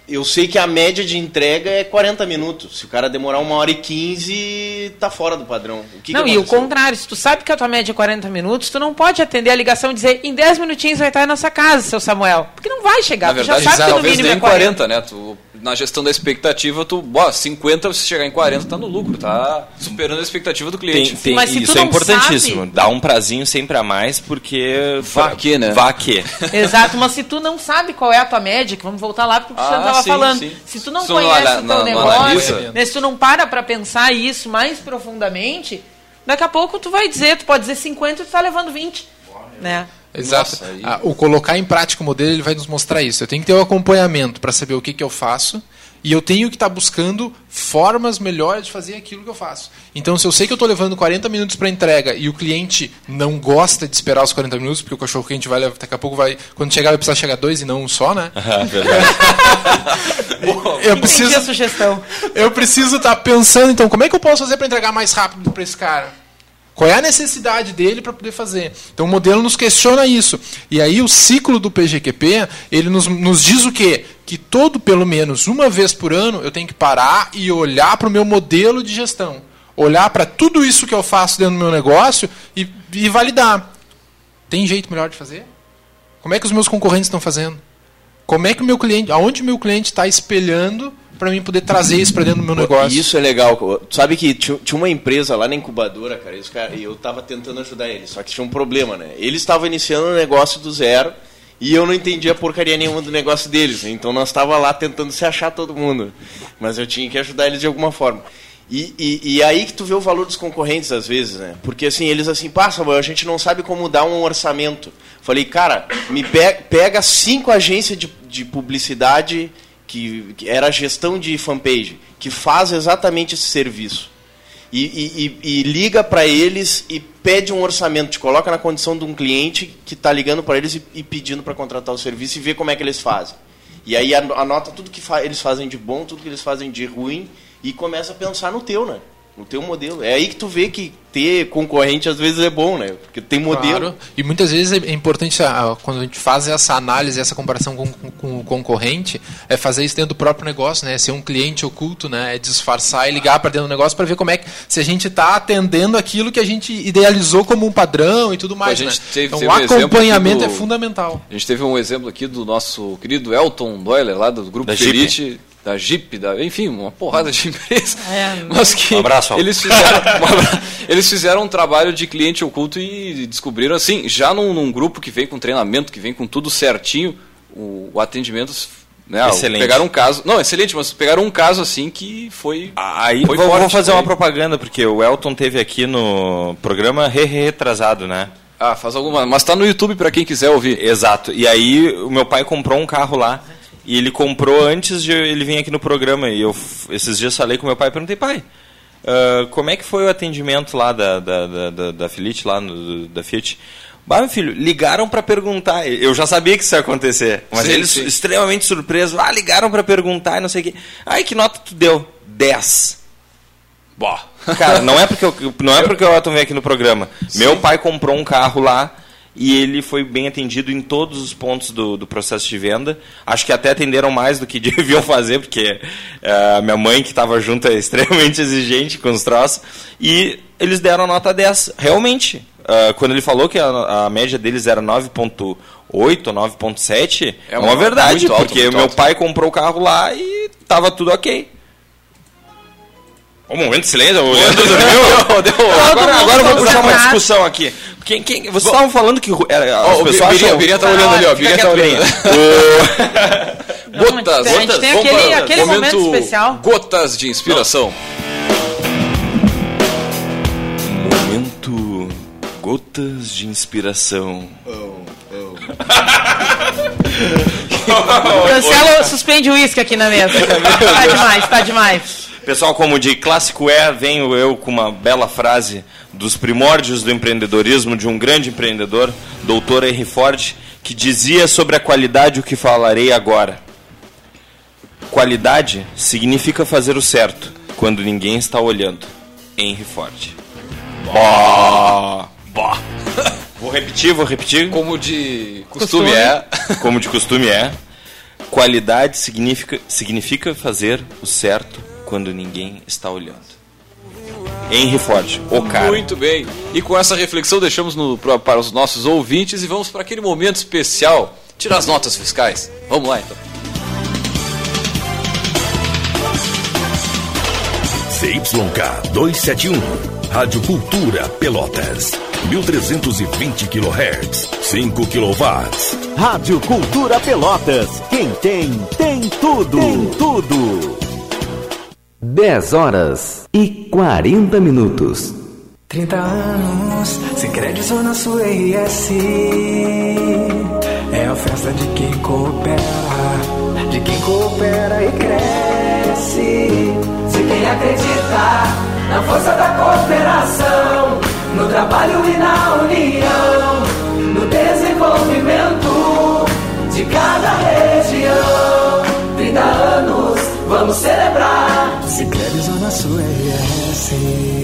eu sei que a média de entrega é 40 minutos. Se o cara demorar uma hora e 15, tá fora do padrão. O que não, que e o contrário, se tu sabe que a tua média é 40 minutos, tu não pode atender a ligação e dizer em 10 minutinhos vai estar na nossa casa, seu Samuel. Porque não vai chegar. Na verdade, tu já sabe que no talvez nem é 40. 40, né? Tu na gestão da expectativa, tu, ó, 50, se chegar em 40, tá no lucro, tá superando a expectativa do cliente. Tem, tem, Mas isso é importantíssimo. Sabe... Dá um prazinho sempre a mais, porque. Vá que, né? Vá que. Exato, mas se tu não sabe qual é a tua média, que vamos voltar lá porque o Cristiano estava ah, falando. Sim. Se tu não se conhece o teu na, negócio, né, se tu não para para pensar isso mais profundamente, daqui a pouco tu vai dizer, tu pode dizer 50 e tu tá levando 20. Né? Exato. Nossa, ah, o colocar em prática o modelo ele vai nos mostrar isso. Eu tenho que ter o um acompanhamento para saber o que, que eu faço E eu tenho que estar buscando formas melhores de fazer aquilo que eu faço. Então, se eu sei que eu estou levando 40 minutos para entrega e o cliente não gosta de esperar os 40 minutos, porque o cachorro quente vai levar, daqui a pouco vai, quando chegar vai precisar chegar dois e não um só, né? eu preciso Entendi a sugestão. eu preciso estar pensando, então, como é que eu posso fazer para entregar mais rápido para esse cara? Qual é a necessidade dele para poder fazer? Então o modelo nos questiona isso. E aí o ciclo do PGQP, ele nos, nos diz o quê? Que todo, pelo menos uma vez por ano, eu tenho que parar e olhar para o meu modelo de gestão. Olhar para tudo isso que eu faço dentro do meu negócio e, e validar. Tem jeito melhor de fazer? Como é que os meus concorrentes estão fazendo? Como é que o meu cliente, aonde o meu cliente está espelhando para mim poder trazer isso para dentro do meu negócio? Isso é legal. Sabe que tinha uma empresa lá na incubadora, cara, cara, e eu tava tentando ajudar eles, só que tinha um problema, né? Eles estavam iniciando um negócio do zero e eu não entendia porcaria nenhuma do negócio deles. Então nós tava lá tentando se achar todo mundo. Mas eu tinha que ajudar eles de alguma forma. E, e, e aí que tu vê o valor dos concorrentes às vezes, né? Porque assim, eles assim, passa, a gente não sabe como dar um orçamento. Falei, cara, me pe pega cinco agências de, de publicidade que, que era gestão de fanpage, que faz exatamente esse serviço. E, e- e- liga para eles e pede um orçamento, te coloca na condição de um cliente que está ligando para eles e, e pedindo para contratar o serviço e vê como é que eles fazem. E aí ano- anota tudo que fa- eles fazem de bom, tudo que eles fazem de ruim e começa a pensar no teu, né? No teu modelo. É aí que tu vê que ter concorrente às vezes é bom, né? Porque tem modelo. Claro. E muitas vezes é importante, ah, quando a gente faz essa análise, essa comparação com, com- com o concorrente, é fazer isso dentro do próprio negócio, né? Ser um cliente oculto, né? É disfarçar e ligar para dentro do negócio para ver como é que se a gente está atendendo aquilo que a gente idealizou como um padrão e tudo mais. A gente né? teve- então teve o um acompanhamento aqui do- é fundamental. A gente teve um exemplo aqui do nosso querido Elton Doyle, lá do Grupo Da Jeep. Da Jeep, da, enfim, uma porrada de empresa. É. Mas que Um abraço, eles fizeram, um abra- eles fizeram um trabalho de cliente oculto e descobriram, assim, já num, num grupo que vem com treinamento, que vem com tudo certinho, o, o atendimento. Né, Excelente. Pegaram um caso. Não, excelente, mas pegaram um caso assim que foi. Aí foi vou, vou forte, fazer foi. uma propaganda, porque o Elton teve aqui no programa re- re- retrasado, né? Ah, faz alguma. Mas tá no YouTube para quem quiser ouvir. Exato. E aí o meu pai comprou um carro lá. E ele comprou antes de ele vir aqui no programa. E eu esses dias falei com meu pai e perguntei, pai, ah, como é que foi o atendimento lá da, da, da, da, da Fiat, lá no, da Fiat? Bah, meu filho, ligaram para perguntar. Eu já sabia que isso ia acontecer. Mas Sim, eles sim. extremamente surpresos. Ah, ligaram para perguntar e não sei o quê. Ai, que nota tu deu? 10. Bah. Cara, não é porque eu, não é porque Elton veio aqui no programa. Meu pai comprou um carro lá e ele foi bem atendido em todos os pontos do, do processo de venda. Acho que até atenderam mais do que deviam fazer, porque eh, a minha mãe, que estava junto, é extremamente exigente com os troços. E eles deram nota 10. Realmente, ah, quando ele falou que a, a média deles era 9.8 ou 9.7, é uma, uma- verdade, alto, porque muito meu alto. pai comprou o carro lá e estava tudo ok. Um momento de silêncio, o Leandro dormiu. agora agora eu vou puxar uma discussão aqui. Quem, quem, vocês estavam falando que era, Ó, o pessoas Birinha, acham... o Birinha tá olhando ali, ó. o Fica Birinha tá olhando. Não, Gotas, a gente gotas, tem vamos aquele- aquele momento especial. Gotas de inspiração. Momento Gotas de Inspiração. Cancela, suspende o uísque aqui na mesa. tá demais, tá demais. Pessoal, como de clássico é, venho eu com uma bela frase dos primórdios do empreendedorismo de um grande empreendedor, Dr. Henry Ford, que dizia sobre a qualidade o que falarei agora. Qualidade significa fazer o certo quando ninguém está olhando. Henry Ford. Bó. Bó. Vou repetir, vou repetir. Como de costume, Costume. é. Como de costume é. Qualidade significa, significa fazer o certo quando ninguém está olhando. Henry Ford, o cara. Muito bem. E com essa reflexão deixamos no, pra- para os nossos ouvintes e vamos para aquele momento especial. Tirar as notas fiscais. Vamos lá então. CYK 271, Rádio Cultura Pelotas, 1320 kHz, 5 kW. Rádio Cultura Pelotas. Quem tem, tem tudo. Tem tudo. 10 horas e 40 minutos. 30 anos, sem crédito na sua RS. É a festa de quem coopera, de quem coopera e cresce. Se quem acreditar na força da cooperação, no trabalho e na união, no desenvolvimento de cada região. Celebrar. Se Zona Sul RS.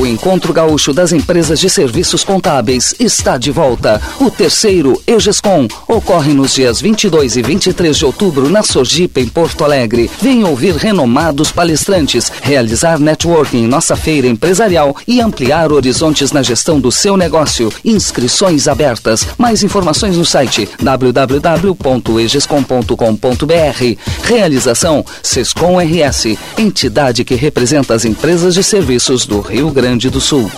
O Encontro Gaúcho das Empresas de Serviços Contábeis está de volta. O terceiro EGESCOM ocorre nos dias 22 e 23 de outubro na Sojipa, em Porto Alegre. Venha ouvir renomados palestrantes, realizar networking em nossa feira empresarial e ampliar horizontes na gestão do seu negócio. Inscrições abertas. Mais informações no site www.egescom.com.br. Realização Sescom RS, entidade que representa as empresas de serviços do Rio Grande Grande do Sul.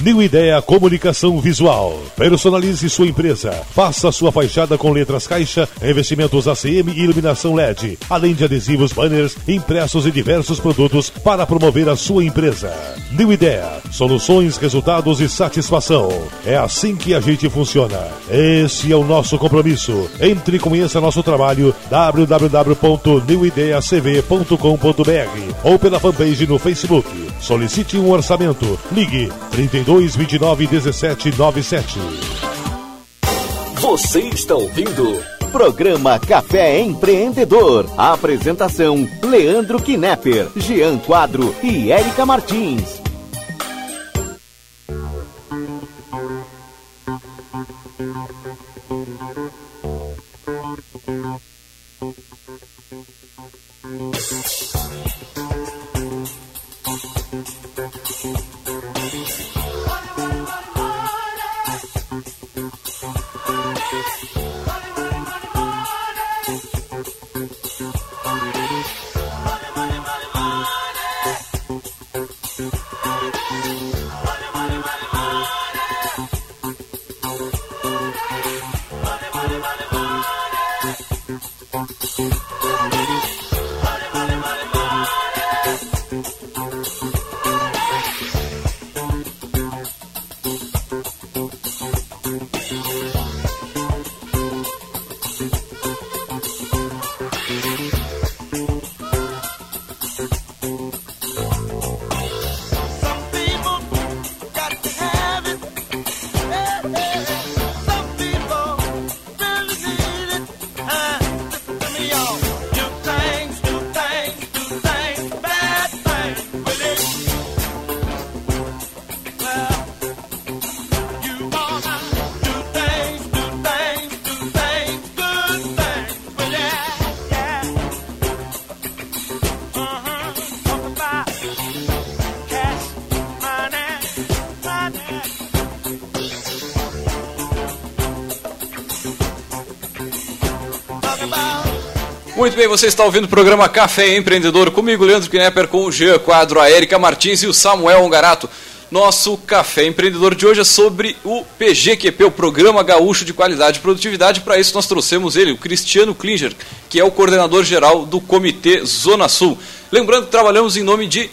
New Ideia Comunicação Visual. Personalize sua empresa. Faça sua fachada com letras caixa, revestimentos ACM e iluminação LED, além de adesivos, banners, impressos e diversos produtos para promover a sua empresa. New Ideia. Soluções, resultados e satisfação. É assim que a gente funciona. Esse é o nosso compromisso. Entre e conheça nosso trabalho www.newideiacv.com.br ou pela fanpage no Facebook. Solicite um orçamento. Ligue 32 3229 1797. Você está ouvindo Programa Café Empreendedor. Apresentação: Leandro Knepper, Jean Quadro e Érica Martins. Muito bem, você está ouvindo o programa Café Empreendedor comigo, Leandro Knepper, com o Jean Quadro, a Erika Martins e o Samuel Ongarato. Nosso Café Empreendedor de hoje é sobre o PGQP, o Programa Gaúcho de Qualidade e Produtividade. Para isso, nós trouxemos ele, o Cristiano Klinger, que é o coordenador geral do Comitê Zona Sul. Lembrando que trabalhamos em nome de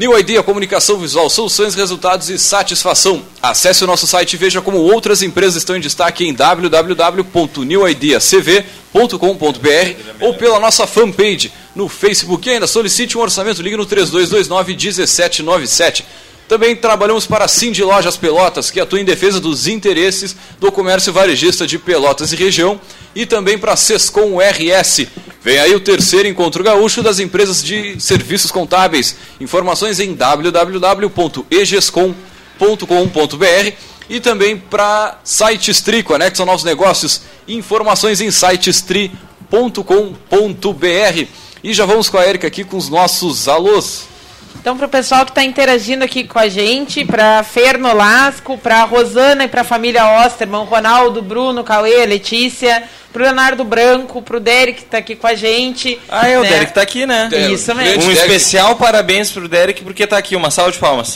New Idea Comunicação Visual, soluções, resultados e satisfação. Acesse o nosso site e veja como outras empresas estão em destaque em www.newideacv.com.br ou pela nossa fanpage no Facebook. E ainda solicite um orçamento, ligue no 3229 1797. Também trabalhamos para a Cindy Lojas Pelotas, que atua em defesa dos interesses do comércio varejista de Pelotas e região, e também para a Sescom RS. Vem aí o terceiro encontro gaúcho das empresas de serviços contábeis. Informações em www.egescom.com.br e também para SiteStri, anexo aos negócios. Informações em sitestri.com.br. E já vamos com a Erika aqui com os nossos alôs. Então, para o pessoal que está interagindo aqui com a gente, para Fer Nolasco, para Rosana e para a família Osterman, Ronaldo, Bruno, Cauê, Letícia, para o Leonardo Branco, para o Derek que está aqui com a gente. Ah, é, o né? Derek tá aqui, né? Isso mesmo. Um especial parabéns pro Derek, porque tá aqui, uma salva de palmas.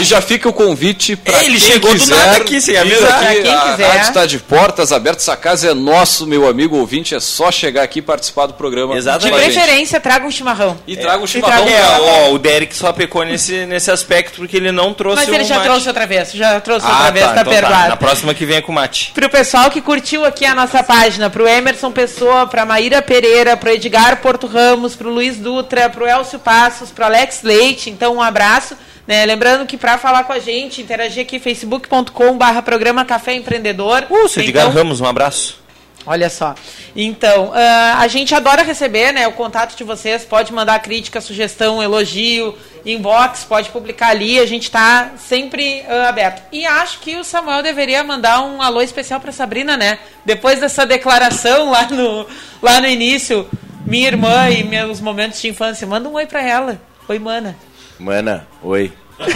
E já fica o convite para Ele quem chegou do quiser nada aqui, sem avisar. aqui. Quem a quiser. rádio está de portas abertas, essa casa é nosso, meu amigo ouvinte, é só chegar aqui e participar do programa. Exatamente. De preferência, traga um chimarrão. E traga o E chimarrão. traga- É, ó, o Derek só pecou nesse, nesse aspecto porque ele não trouxe Mas o ele já mate. trouxe outra vez, já trouxe Ah, outra vez, tá, então tá. perdoado. Na próxima que vem é com mate. Pro pessoal que curtiu aqui a nossa página, pro Emerson Pessoa, pra Maíra Pereira, pro Edgar Porto Ramos, pro Luiz Dutra, pro Elcio Passos, pro Alex Leite, então um abraço. Né? Lembrando que para falar com a gente, interagir aqui facebook.com barra programa Café Empreendedor. Uh, seu Então, Ramos, um abraço. Olha só. Então, ah, a gente adora receber né, o contato de vocês. Pode mandar crítica, sugestão, elogio, inbox, pode publicar ali. A gente está sempre ah, aberto. E acho que o Samuel deveria mandar um alô especial para Sabrina, né? Depois dessa declaração lá no, lá no início, minha irmã e meus momentos de infância. Manda um oi para ela. Oi, mana. Mana, oi.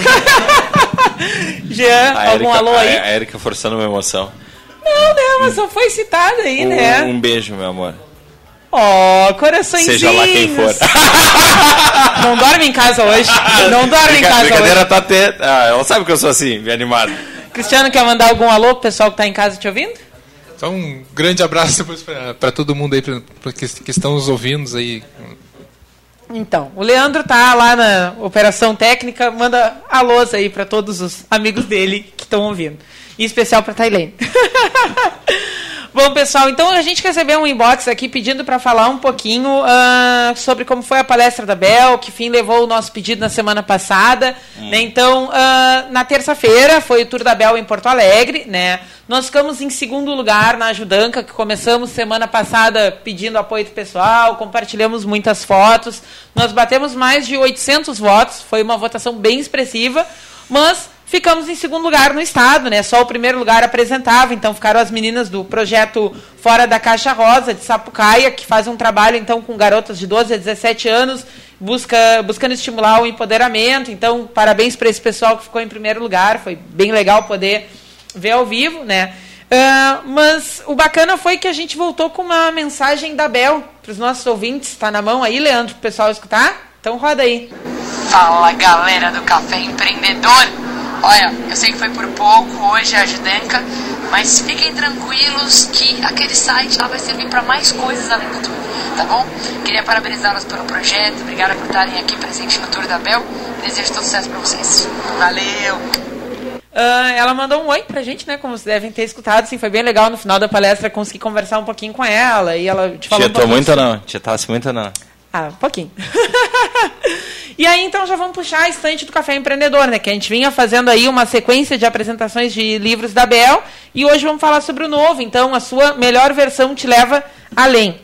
Jean, A algum Erika- alô aí? A Erika forçando uma emoção. Não, não, mas só foi citada aí, né? Um, um beijo, meu amor. Ó, coraçõezinhos. Seja lá quem for. Não dorme em casa hoje. Não dorme em casa brincadeira hoje. tá até. Ah, ela sabe que eu sou assim, me animado. Cristiano, quer mandar algum alô pro pessoal que tá em casa te ouvindo? Então, um grande abraço para todo mundo aí pra, pra que, que estão nos ouvindo aí. Então, o Leandro tá lá na operação técnica, manda alôs aí para todos os amigos dele que estão ouvindo. Em especial para Tailene. Bom, pessoal, então a gente recebeu um inbox aqui pedindo para falar um pouquinho ah, sobre como foi a palestra da Bel, que fim levou o nosso pedido na semana passada. né? Então, ah, na terça-feira foi o Tour da Bel em Porto Alegre, né? Nós ficamos em segundo lugar na Ajudanca, que começamos semana passada pedindo apoio do pessoal, compartilhamos muitas fotos. Nós batemos mais de 800 votos, foi uma votação bem expressiva, mas ficamos em segundo lugar no estado, né? Só o primeiro lugar apresentava, então ficaram as meninas do projeto Fora da Caixa Rosa de Sapucaia, que faz um trabalho então com garotas de 12 a 17 anos, busca, buscando estimular o empoderamento. Então, parabéns para esse pessoal que ficou em primeiro lugar, foi bem legal poder ver ao vivo, né? Ah, mas o bacana foi que a gente voltou com uma mensagem da Bel para os nossos ouvintes. Está na mão aí, Leandro, para o pessoal escutar? Então roda aí. Fala galera do Café Empreendedor! Olha, eu sei que foi por pouco hoje a Judanca, mas fiquem tranquilos que aquele site lá vai servir para mais coisas além do tour, tá bom? Queria parabenizá-los pelo projeto, obrigada por estarem aqui presentes no Tour da Bel. Desejo todo sucesso para vocês. Valeu! Ah, ela mandou um oi pra gente, né? Como vocês devem ter escutado, assim, foi bem legal no final da palestra consegui conversar um pouquinho com ela e ela te falou Tietou muito ou não? Tietasse muito ou não? Ah, um pouquinho. e aí, então, já vamos puxar a estante do Café Empreendedor, né? Que a gente vinha fazendo aí uma sequência de apresentações de livros da Bel. E hoje vamos falar sobre o novo. Então, a sua melhor versão te leva além.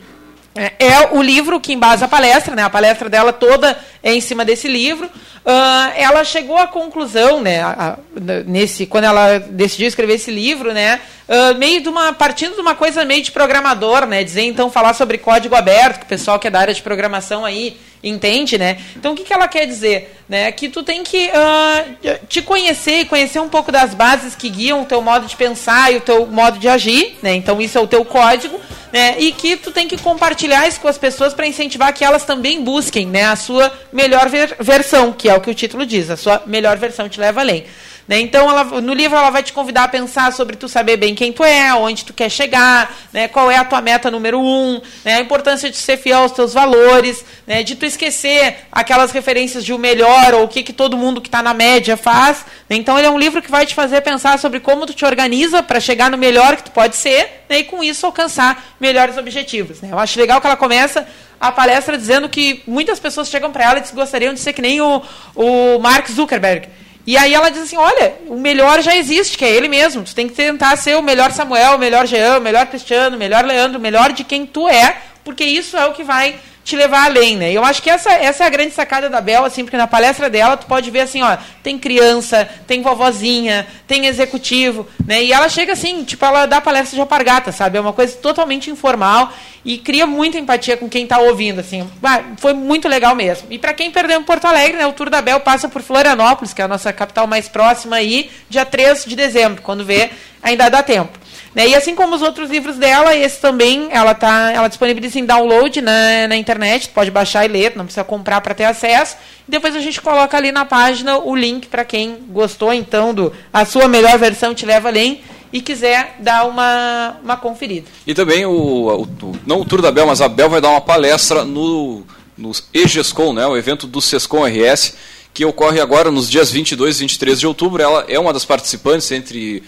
É é o livro que embasa a palestra, né? A palestra dela toda é em cima desse livro. Ah, ela chegou à conclusão, né? a- a- nesse, quando ela decidiu escrever esse livro, né? ah, meio de uma partindo de uma coisa meio de programador, né? Dizer então falar sobre código aberto, que o pessoal que é da área de programação aí entende, né? Então o que, que ela quer dizer, né? Que tu tem que ah, te conhecer e conhecer um pouco das bases que guiam o teu modo de pensar e o teu modo de agir, né? Então isso é o teu código, né? E que tu tem que compartilhar isso com as pessoas para incentivar que elas também busquem, né? A sua melhor ver- versão, que é o que o título diz, a sua melhor versão te leva além. Né? Então, ela, no livro, ela vai te convidar a pensar sobre tu saber bem quem tu é, onde tu quer chegar, né? qual é a tua meta número um, né? a importância de ser fiel aos teus valores, né? de tu esquecer aquelas referências de o melhor ou o que, que todo mundo que está na média faz. né? Então, ele é um livro que vai te fazer pensar sobre como tu te organiza para chegar no melhor que tu pode ser né? e, com isso, alcançar melhores objetivos. Né? Eu acho legal que ela começa a palestra dizendo que muitas pessoas chegam para ela e gostariam de ser que nem o, o Mark Zuckerberg. E aí ela diz assim, olha, o melhor já existe, que é ele mesmo. Tu tem que tentar ser o melhor Samuel, o melhor Jean, o melhor Cristiano, o melhor Leandro, o melhor de quem tu é, porque isso é o que vai te levar além, né? Eu acho que essa, essa é a grande sacada da Bel, assim, porque na palestra dela tu pode ver assim, ó, tem criança, tem vovozinha, tem executivo, né? E ela chega assim, tipo, ela dá palestra de alpargata, sabe? É uma coisa totalmente informal e cria muita empatia com quem está ouvindo, assim. Ah, foi muito legal mesmo. E para quem perdeu em Porto Alegre, né, o Tour da Bel passa por Florianópolis, que é a nossa capital mais próxima aí, dia 3 de dezembro, quando vê, ainda dá tempo. Né? E assim como os outros livros dela, esse também ela tá, ela disponibiliza em download na, na internet, pode baixar e ler, não precisa comprar para ter acesso. E depois a gente coloca ali na página o link para quem gostou então do a sua melhor versão te leva além e quiser dar uma, uma conferida. E também o, o, o não o Tour da Bel, mas a Bel vai dar uma palestra no no EGESCOM, né, o evento do SESCOM RS, que ocorre agora nos dias 22 e 23 de outubro. Ela é uma das participantes entre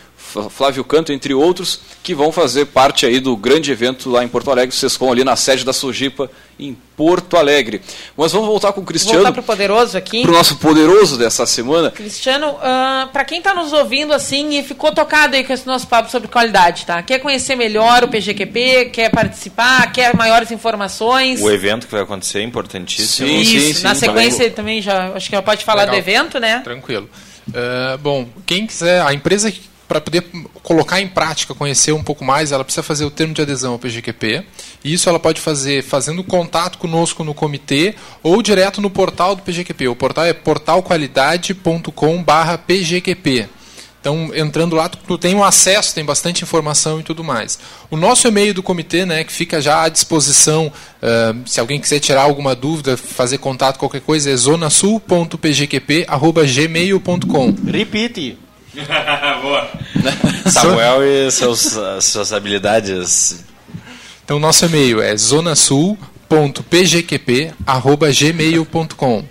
Flávio Canto, entre outros, que vão fazer parte aí do grande evento lá em Porto Alegre, o Sescom, ali na sede da Sojipa, em Porto Alegre. Mas vamos voltar com o Cristiano. Voltar para o poderoso aqui. Para o nosso poderoso dessa semana. Cristiano, uh, ah, para quem está nos ouvindo assim e ficou tocado aí com esse nosso papo sobre qualidade, tá? Quer conhecer melhor o PGQP, quer participar, quer maiores informações. O evento que vai acontecer é importantíssimo. Sim, Isso, sim, sim, na sequência também, também já, acho que já pode falar Legal. do evento, né? Tranquilo. Uh, bom, quem quiser, a empresa para poder colocar em prática, conhecer um pouco mais, ela precisa fazer o termo de adesão ao PGQP. E isso ela pode fazer fazendo contato conosco no comitê ou direto no portal do PGQP. O portal é portalqualidade.com/pgqp. Então, entrando lá, tu tem um acesso, tem bastante informação e tudo mais. O nosso e-mail do comitê, né, que fica já à disposição, uh, se alguém quiser tirar alguma dúvida, fazer contato, qualquer coisa, é zonasul.pgqp.gmail.com. Repite! Boa. Samuel e seus, suas habilidades. Então, nosso e-mail é zonasul.pgqp.gmail.com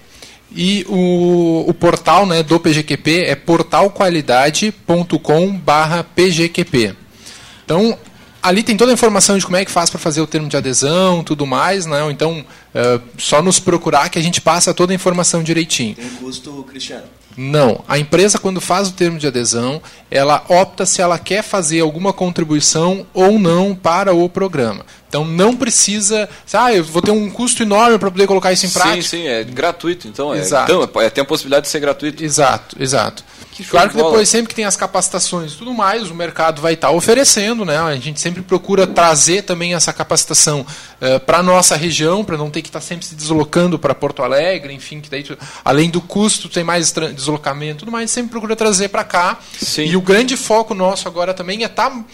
e o, o portal né, do PGQP é portalqualidade.com/pgqp. Então, ali tem toda a informação de como é que faz para fazer o termo de adesão, tudo mais, né? Então, é, só nos procurar que a gente passa toda a informação direitinho. Tem custo, Cristiano? Não. A empresa, quando faz o termo de adesão, ela opta se ela quer fazer alguma contribuição ou não para o programa. Então não precisa. Ah, eu vou ter um custo enorme para poder colocar isso em prática. Sim, sim, é gratuito. Então, é, exato. então é, tem a possibilidade de ser gratuito. Exato, exato. Que claro que depois, sempre que tem as capacitações e tudo mais, o mercado vai estar oferecendo, né? A gente sempre procura trazer também essa capacitação uh, eh, para a nossa região, para não ter que estar sempre se deslocando para Porto Alegre, enfim, que daí, além do custo, tem mais deslocamento tudo mais, sempre procura trazer para cá. Sim. E o grande foco nosso agora também é estar tá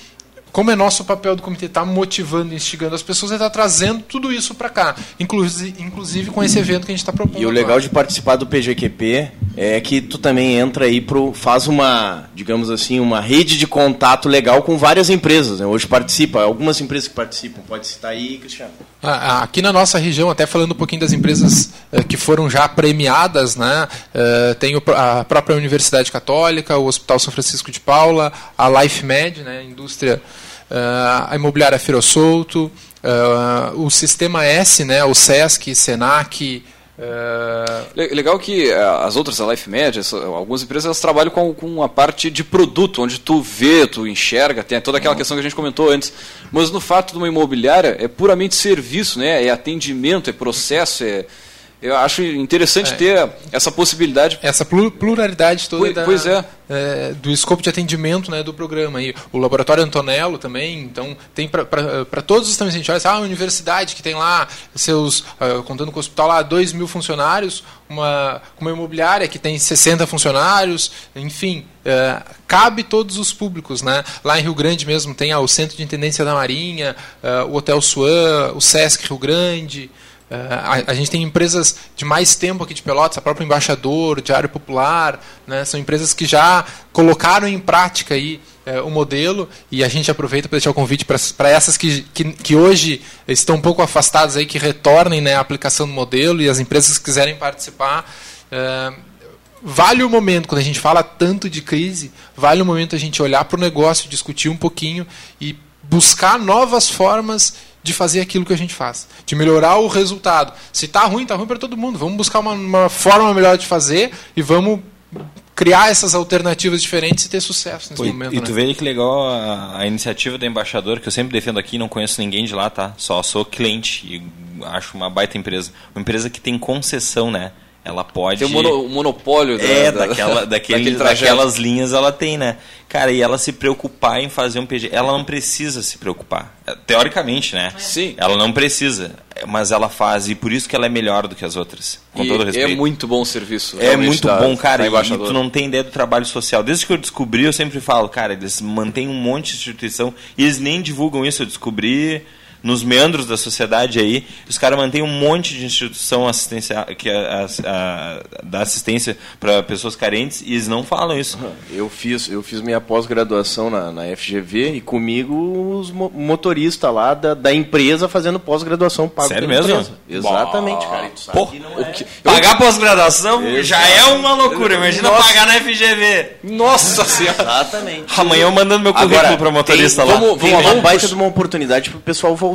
como é nosso papel do comitê estar tá motivando e instigando as pessoas, é estar tá trazendo tudo isso para cá, inclusive, inclusive com esse evento que a gente está propondo. E o legal de participar do PGQP é que tu também entra aí pro faz uma, digamos assim, uma rede de contato legal com várias empresas. Né? Hoje participa, algumas empresas que participam. Pode citar aí, Cristiano. Ah, ah, aqui na nossa região, até falando um pouquinho das empresas uh, que foram já premiadas, né? Uh, tem a própria Universidade Católica, o Hospital São Francisco de Paula, a LifeMed, né? Indústria a imobiliária Firo Solto, uh, o Sistema S, né, o SESC, SENAC. Uh... Legal que as outras, a Life Media, algumas empresas elas trabalham com, com a parte de produto, onde tu vê, tu enxerga, tem toda aquela uhum. questão que a gente comentou antes. Mas no fato de uma imobiliária é puramente serviço, né? é atendimento, é processo, é, eu acho interessante é. ter essa possibilidade. Essa pluralidade toda pois, da, pois é. é. do escopo de atendimento né, do programa. E o Laboratório Antonello também, então tem para todos os também, a gente olha, ah, a universidade que tem lá seus, uh, contando com o hospital lá, 2 mil funcionários, uma, uma imobiliária que tem 60 funcionários, enfim, uh, cabe todos os públicos. Né? Lá em Rio Grande mesmo tem ah, o Centro de Intendência da Marinha, uh, o Hotel Suan, o Sesc Rio Grande, a, a, gente tem empresas de mais tempo aqui de Pelotas, a própria Embaixador, Diário Popular, né, são empresas que já colocaram em prática aí, uh, o modelo e a gente aproveita para deixar o convite para essas que, que, que, hoje estão um pouco afastadas, aí, que retornem né, a aplicação do modelo e as empresas que quiserem participar. Uh, vale o momento, quando a gente fala tanto de crise, vale o momento a gente olhar para o negócio, discutir um pouquinho e buscar novas formas de fazer aquilo que a gente faz, de melhorar o resultado. Se está ruim, está ruim para todo mundo. Vamos buscar uma, uma forma melhor de fazer e vamos criar essas alternativas diferentes e ter sucesso nesse momento. E tu né? vê que legal a, a, iniciativa do embaixador, que eu sempre defendo aqui, não conheço ninguém de lá, tá? Só sou cliente e acho uma baita empresa. Uma empresa que tem concessão, né? Ela pode. Tem o, mono, o monopólio É, da, da- daquela, daquele, daquelas linhas ela tem, né? Cara, e ela se preocupar em fazer um PG. Ela não precisa se preocupar. É, Teoricamente, né? Sim. Ela não precisa. Mas ela faz, e por isso que ela é melhor do que as outras. Com E todo respeito. É muito bom o serviço. É muito da- bom, cara. da E tu não tem ideia do trabalho social. Desde que eu descobri, eu sempre falo, cara, eles mantêm um monte de instituição e eles nem divulgam isso. Eu descobri nos meandros da sociedade aí, os caras mantêm um monte de instituição assistencial que a, a- a- dá assistência para pessoas carentes e eles não falam isso. Eu fiz, eu fiz minha pós-graduação na, na FGV e comigo os mo- motoristas lá da, da empresa fazendo pós-graduação pago Sério mesmo? empresa. Exatamente, cara. Tu sabe Pô, que não o é- que- pagar pós-graduação já é uma loucura. Imagina Nossa. pagar na FGV. Nossa senhora! Exatamente. Amanhã eu mandando meu currículo para motorista tem, lá. Vamos, vamos baita puxa- de uma oportunidade pro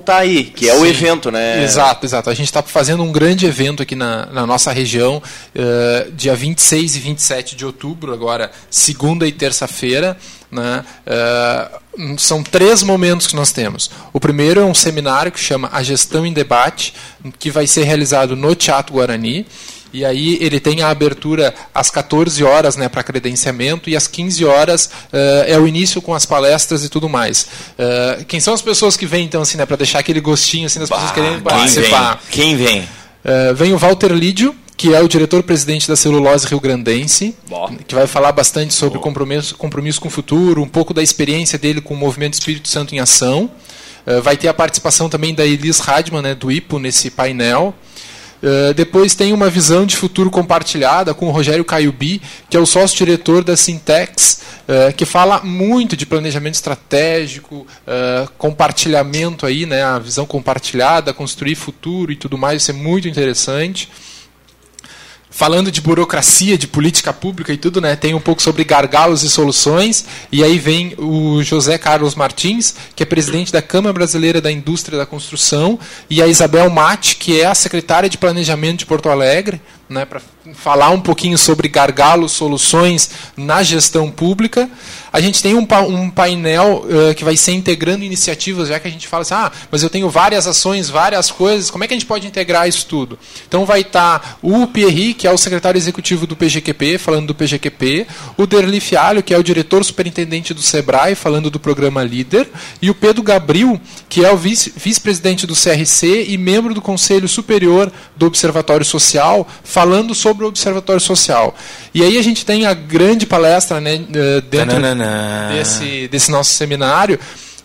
voltar aí, que é o Sim. evento, né? Exato, exato. A gente está fazendo um grande evento aqui na, na nossa região, eh, dia 26 e 27 de outubro, agora segunda e terça-feira. Né? Eh, são três momentos que nós temos. O primeiro é um seminário que chama A Gestão em Debate, que vai ser realizado no Teatro Guarani. E aí ele tem a abertura às 14 horas né, para credenciamento e às 15 horas eh, é o início com as palestras e tudo mais. Eh, quem são as pessoas que vêm, então, assim, né, para deixar aquele gostinho assim, das pessoas querendo Quem vem? participar? Quem vem? Eh, vem o Walter Lídio, que é o diretor-presidente da Celulose Rio Grandense, que vai falar bastante sobre compromisso, compromisso com o futuro, um pouco da experiência dele com o Movimento Espírito Santo em Ação. Eh, vai ter a participação também da Elis Radman, né, do IPO, nesse painel. Uh, depois tem uma visão de futuro compartilhada com o Rogério Caiubi, que é o sócio-diretor da Sintex, uh, que fala muito de planejamento estratégico, uh, compartilhamento aí, né, a visão compartilhada, construir futuro e tudo mais, isso é muito interessante. Falando de burocracia, de política pública e tudo, né? Tem um pouco sobre gargalos e soluções. E aí vem o José Carlos Martins, que é presidente da Câmara Brasileira da Indústria da Construção, e a Isabel Mate, que é a secretária de Planejamento de Porto Alegre, né, para falar um pouquinho sobre gargalos, soluções na gestão pública. A gente tem um, um painel eh, que vai ser integrando iniciativas, já que a gente fala assim, ah, mas eu tenho várias ações, várias coisas, como é que a gente pode integrar isso tudo? Então vai estar o Pierri, que é o secretário executivo do PGQP, falando do PGQP, o Derli Fialho, que é o diretor superintendente do SEBRAE, falando do programa Líder, e o Pedro Gabriel, que é o vice- vice-presidente do CRC e membro do Conselho Superior do Observatório Social, falando sobre o Observatório Social. E aí a gente tem a grande palestra né, eh, dentro Tananana. desse, desse nosso seminário,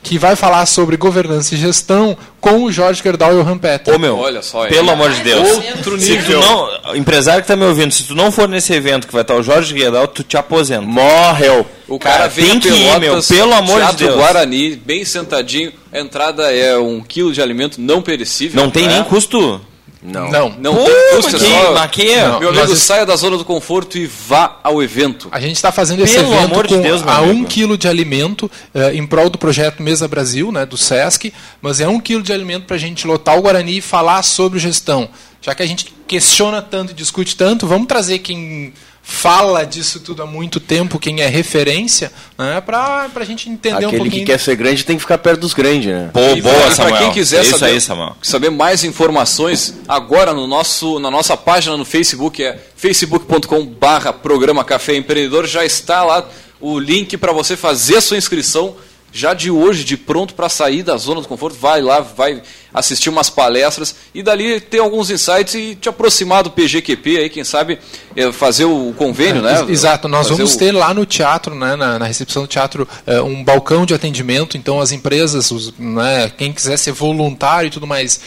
que vai falar sobre governança e gestão com o Jorge Gerdau e o Rampeter. Ô meu, Olha só, pelo é. amor de Deus. Outro Se tu nível. não, empresário que tá me ouvindo, se tu não for nesse evento que vai estar o Jorge Guedal, tu te aposenta. Morreu. O cara, Cara, vem tem a que ir, Pelotas, meu, pelo amor de Deus. Guarani, bem sentadinho. A entrada é um quilo de alimento não perecível. Não tem né? nem custo. Não. Não. Não Pô, é que- só... Meu amigo, nós- saia da zona do conforto e vá ao evento. A gente está fazendo esse Pelo evento amor de com Deus, a um quilo de alimento eh, em prol do projeto Mesa Brasil, né, do SESC, mas é um quilo de alimento para a gente lotar o Guarani e falar sobre gestão. Já que a gente questiona tanto e discute tanto, vamos trazer quem fala disso tudo há muito tempo, quem é referência, né, para a gente entender um Aquele pouquinho. que quer ser grande tem que ficar perto dos grandes, né? Pô, E boa, e Samuel. Para quem quiser é isso saber, aí, Samuel. saber mais informações, agora no nosso, na nossa página no Facebook, é facebook.com/barra programa Café Empreendedor, já está lá o link para você fazer a sua inscrição já de hoje, de pronto para sair da zona do conforto. Vai lá, vai assistir umas palestras e dali ter alguns insights e te aproximar do PGQP, aí, quem sabe eh, fazer o convênio, né? Ex- Exato, nós Fazer vamos o- ter lá no teatro, né, na, na recepção do teatro, eh, um balcão de atendimento. Então, as empresas, os, né, quem quiser ser voluntário e tudo mais,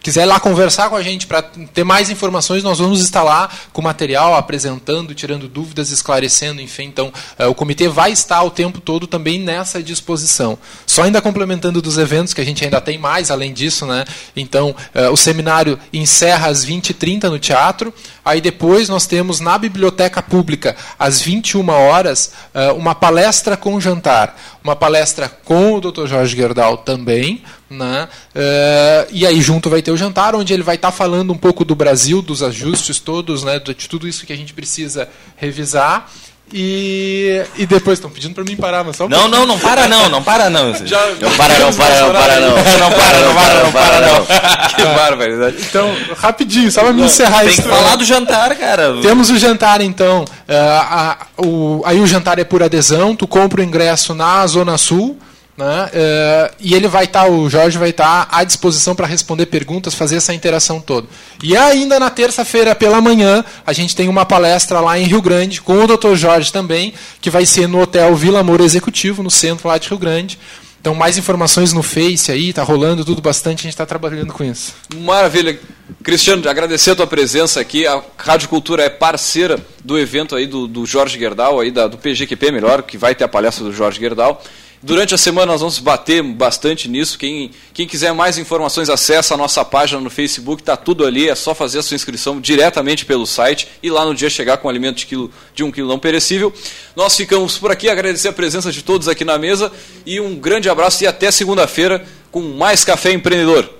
quiser ir lá conversar com a gente para ter mais informações, nós vamos estar lá com material, apresentando, tirando dúvidas, esclarecendo, enfim. Então, eh, o comitê vai estar o tempo todo também nessa disposição. Só ainda complementando dos eventos, que a gente ainda tem mais além disso, né? Então, eh, o seminário encerra às 20h30 no teatro. Aí depois nós temos na biblioteca pública, às 21 horas, eh, uma palestra com jantar. Uma palestra com o Dr. Jorge Gerdau também. Né? Eh, e aí junto vai ter o jantar, onde ele vai estar falando um pouco do Brasil, dos ajustes todos, né? de tudo isso que a gente precisa revisar. E, e depois estão pedindo para mim parar, mas só um Não, pouquinho. não, não para não, não para não. Já, Não para, não para, não para, não. Não para, não para, não para não. que barbaridade. Então, rapidinho, só para me encerrar Tem isso. que falar do jantar, cara. Temos o jantar, então. É, a- o- aí o jantar é por adesão, tu compra o ingresso na Zona Sul, né? é, e ele vai estar, o Jorge vai estar à disposição para responder perguntas, fazer essa interação toda. E ainda na terça-feira pela manhã, a gente tem uma palestra lá em Rio Grande, com o Dr. Jorge também, que vai ser no Hotel Vila Amor Executivo, no centro lá de Rio Grande. Então, mais informações no Face aí, tá rolando tudo bastante, a gente está trabalhando com isso. Maravilha. Cristiano, agradecer a tua presença aqui. A Rádio Cultura é parceira do evento aí do, do Jorge Gerdau, aí da, do PGQP, melhor, que vai ter a palestra do Jorge Gerdau. Durante a semana nós vamos bater bastante nisso. Quem, quem quiser mais informações, acessa a nossa página no Facebook, tá tudo ali, é só fazer a sua inscrição diretamente pelo site e lá no dia chegar com alimento de, quilo, de um quilo não perecível. Nós ficamos por aqui, agradecer a presença de todos aqui na mesa e um grande abraço e até segunda-feira com mais Café Empreendedor.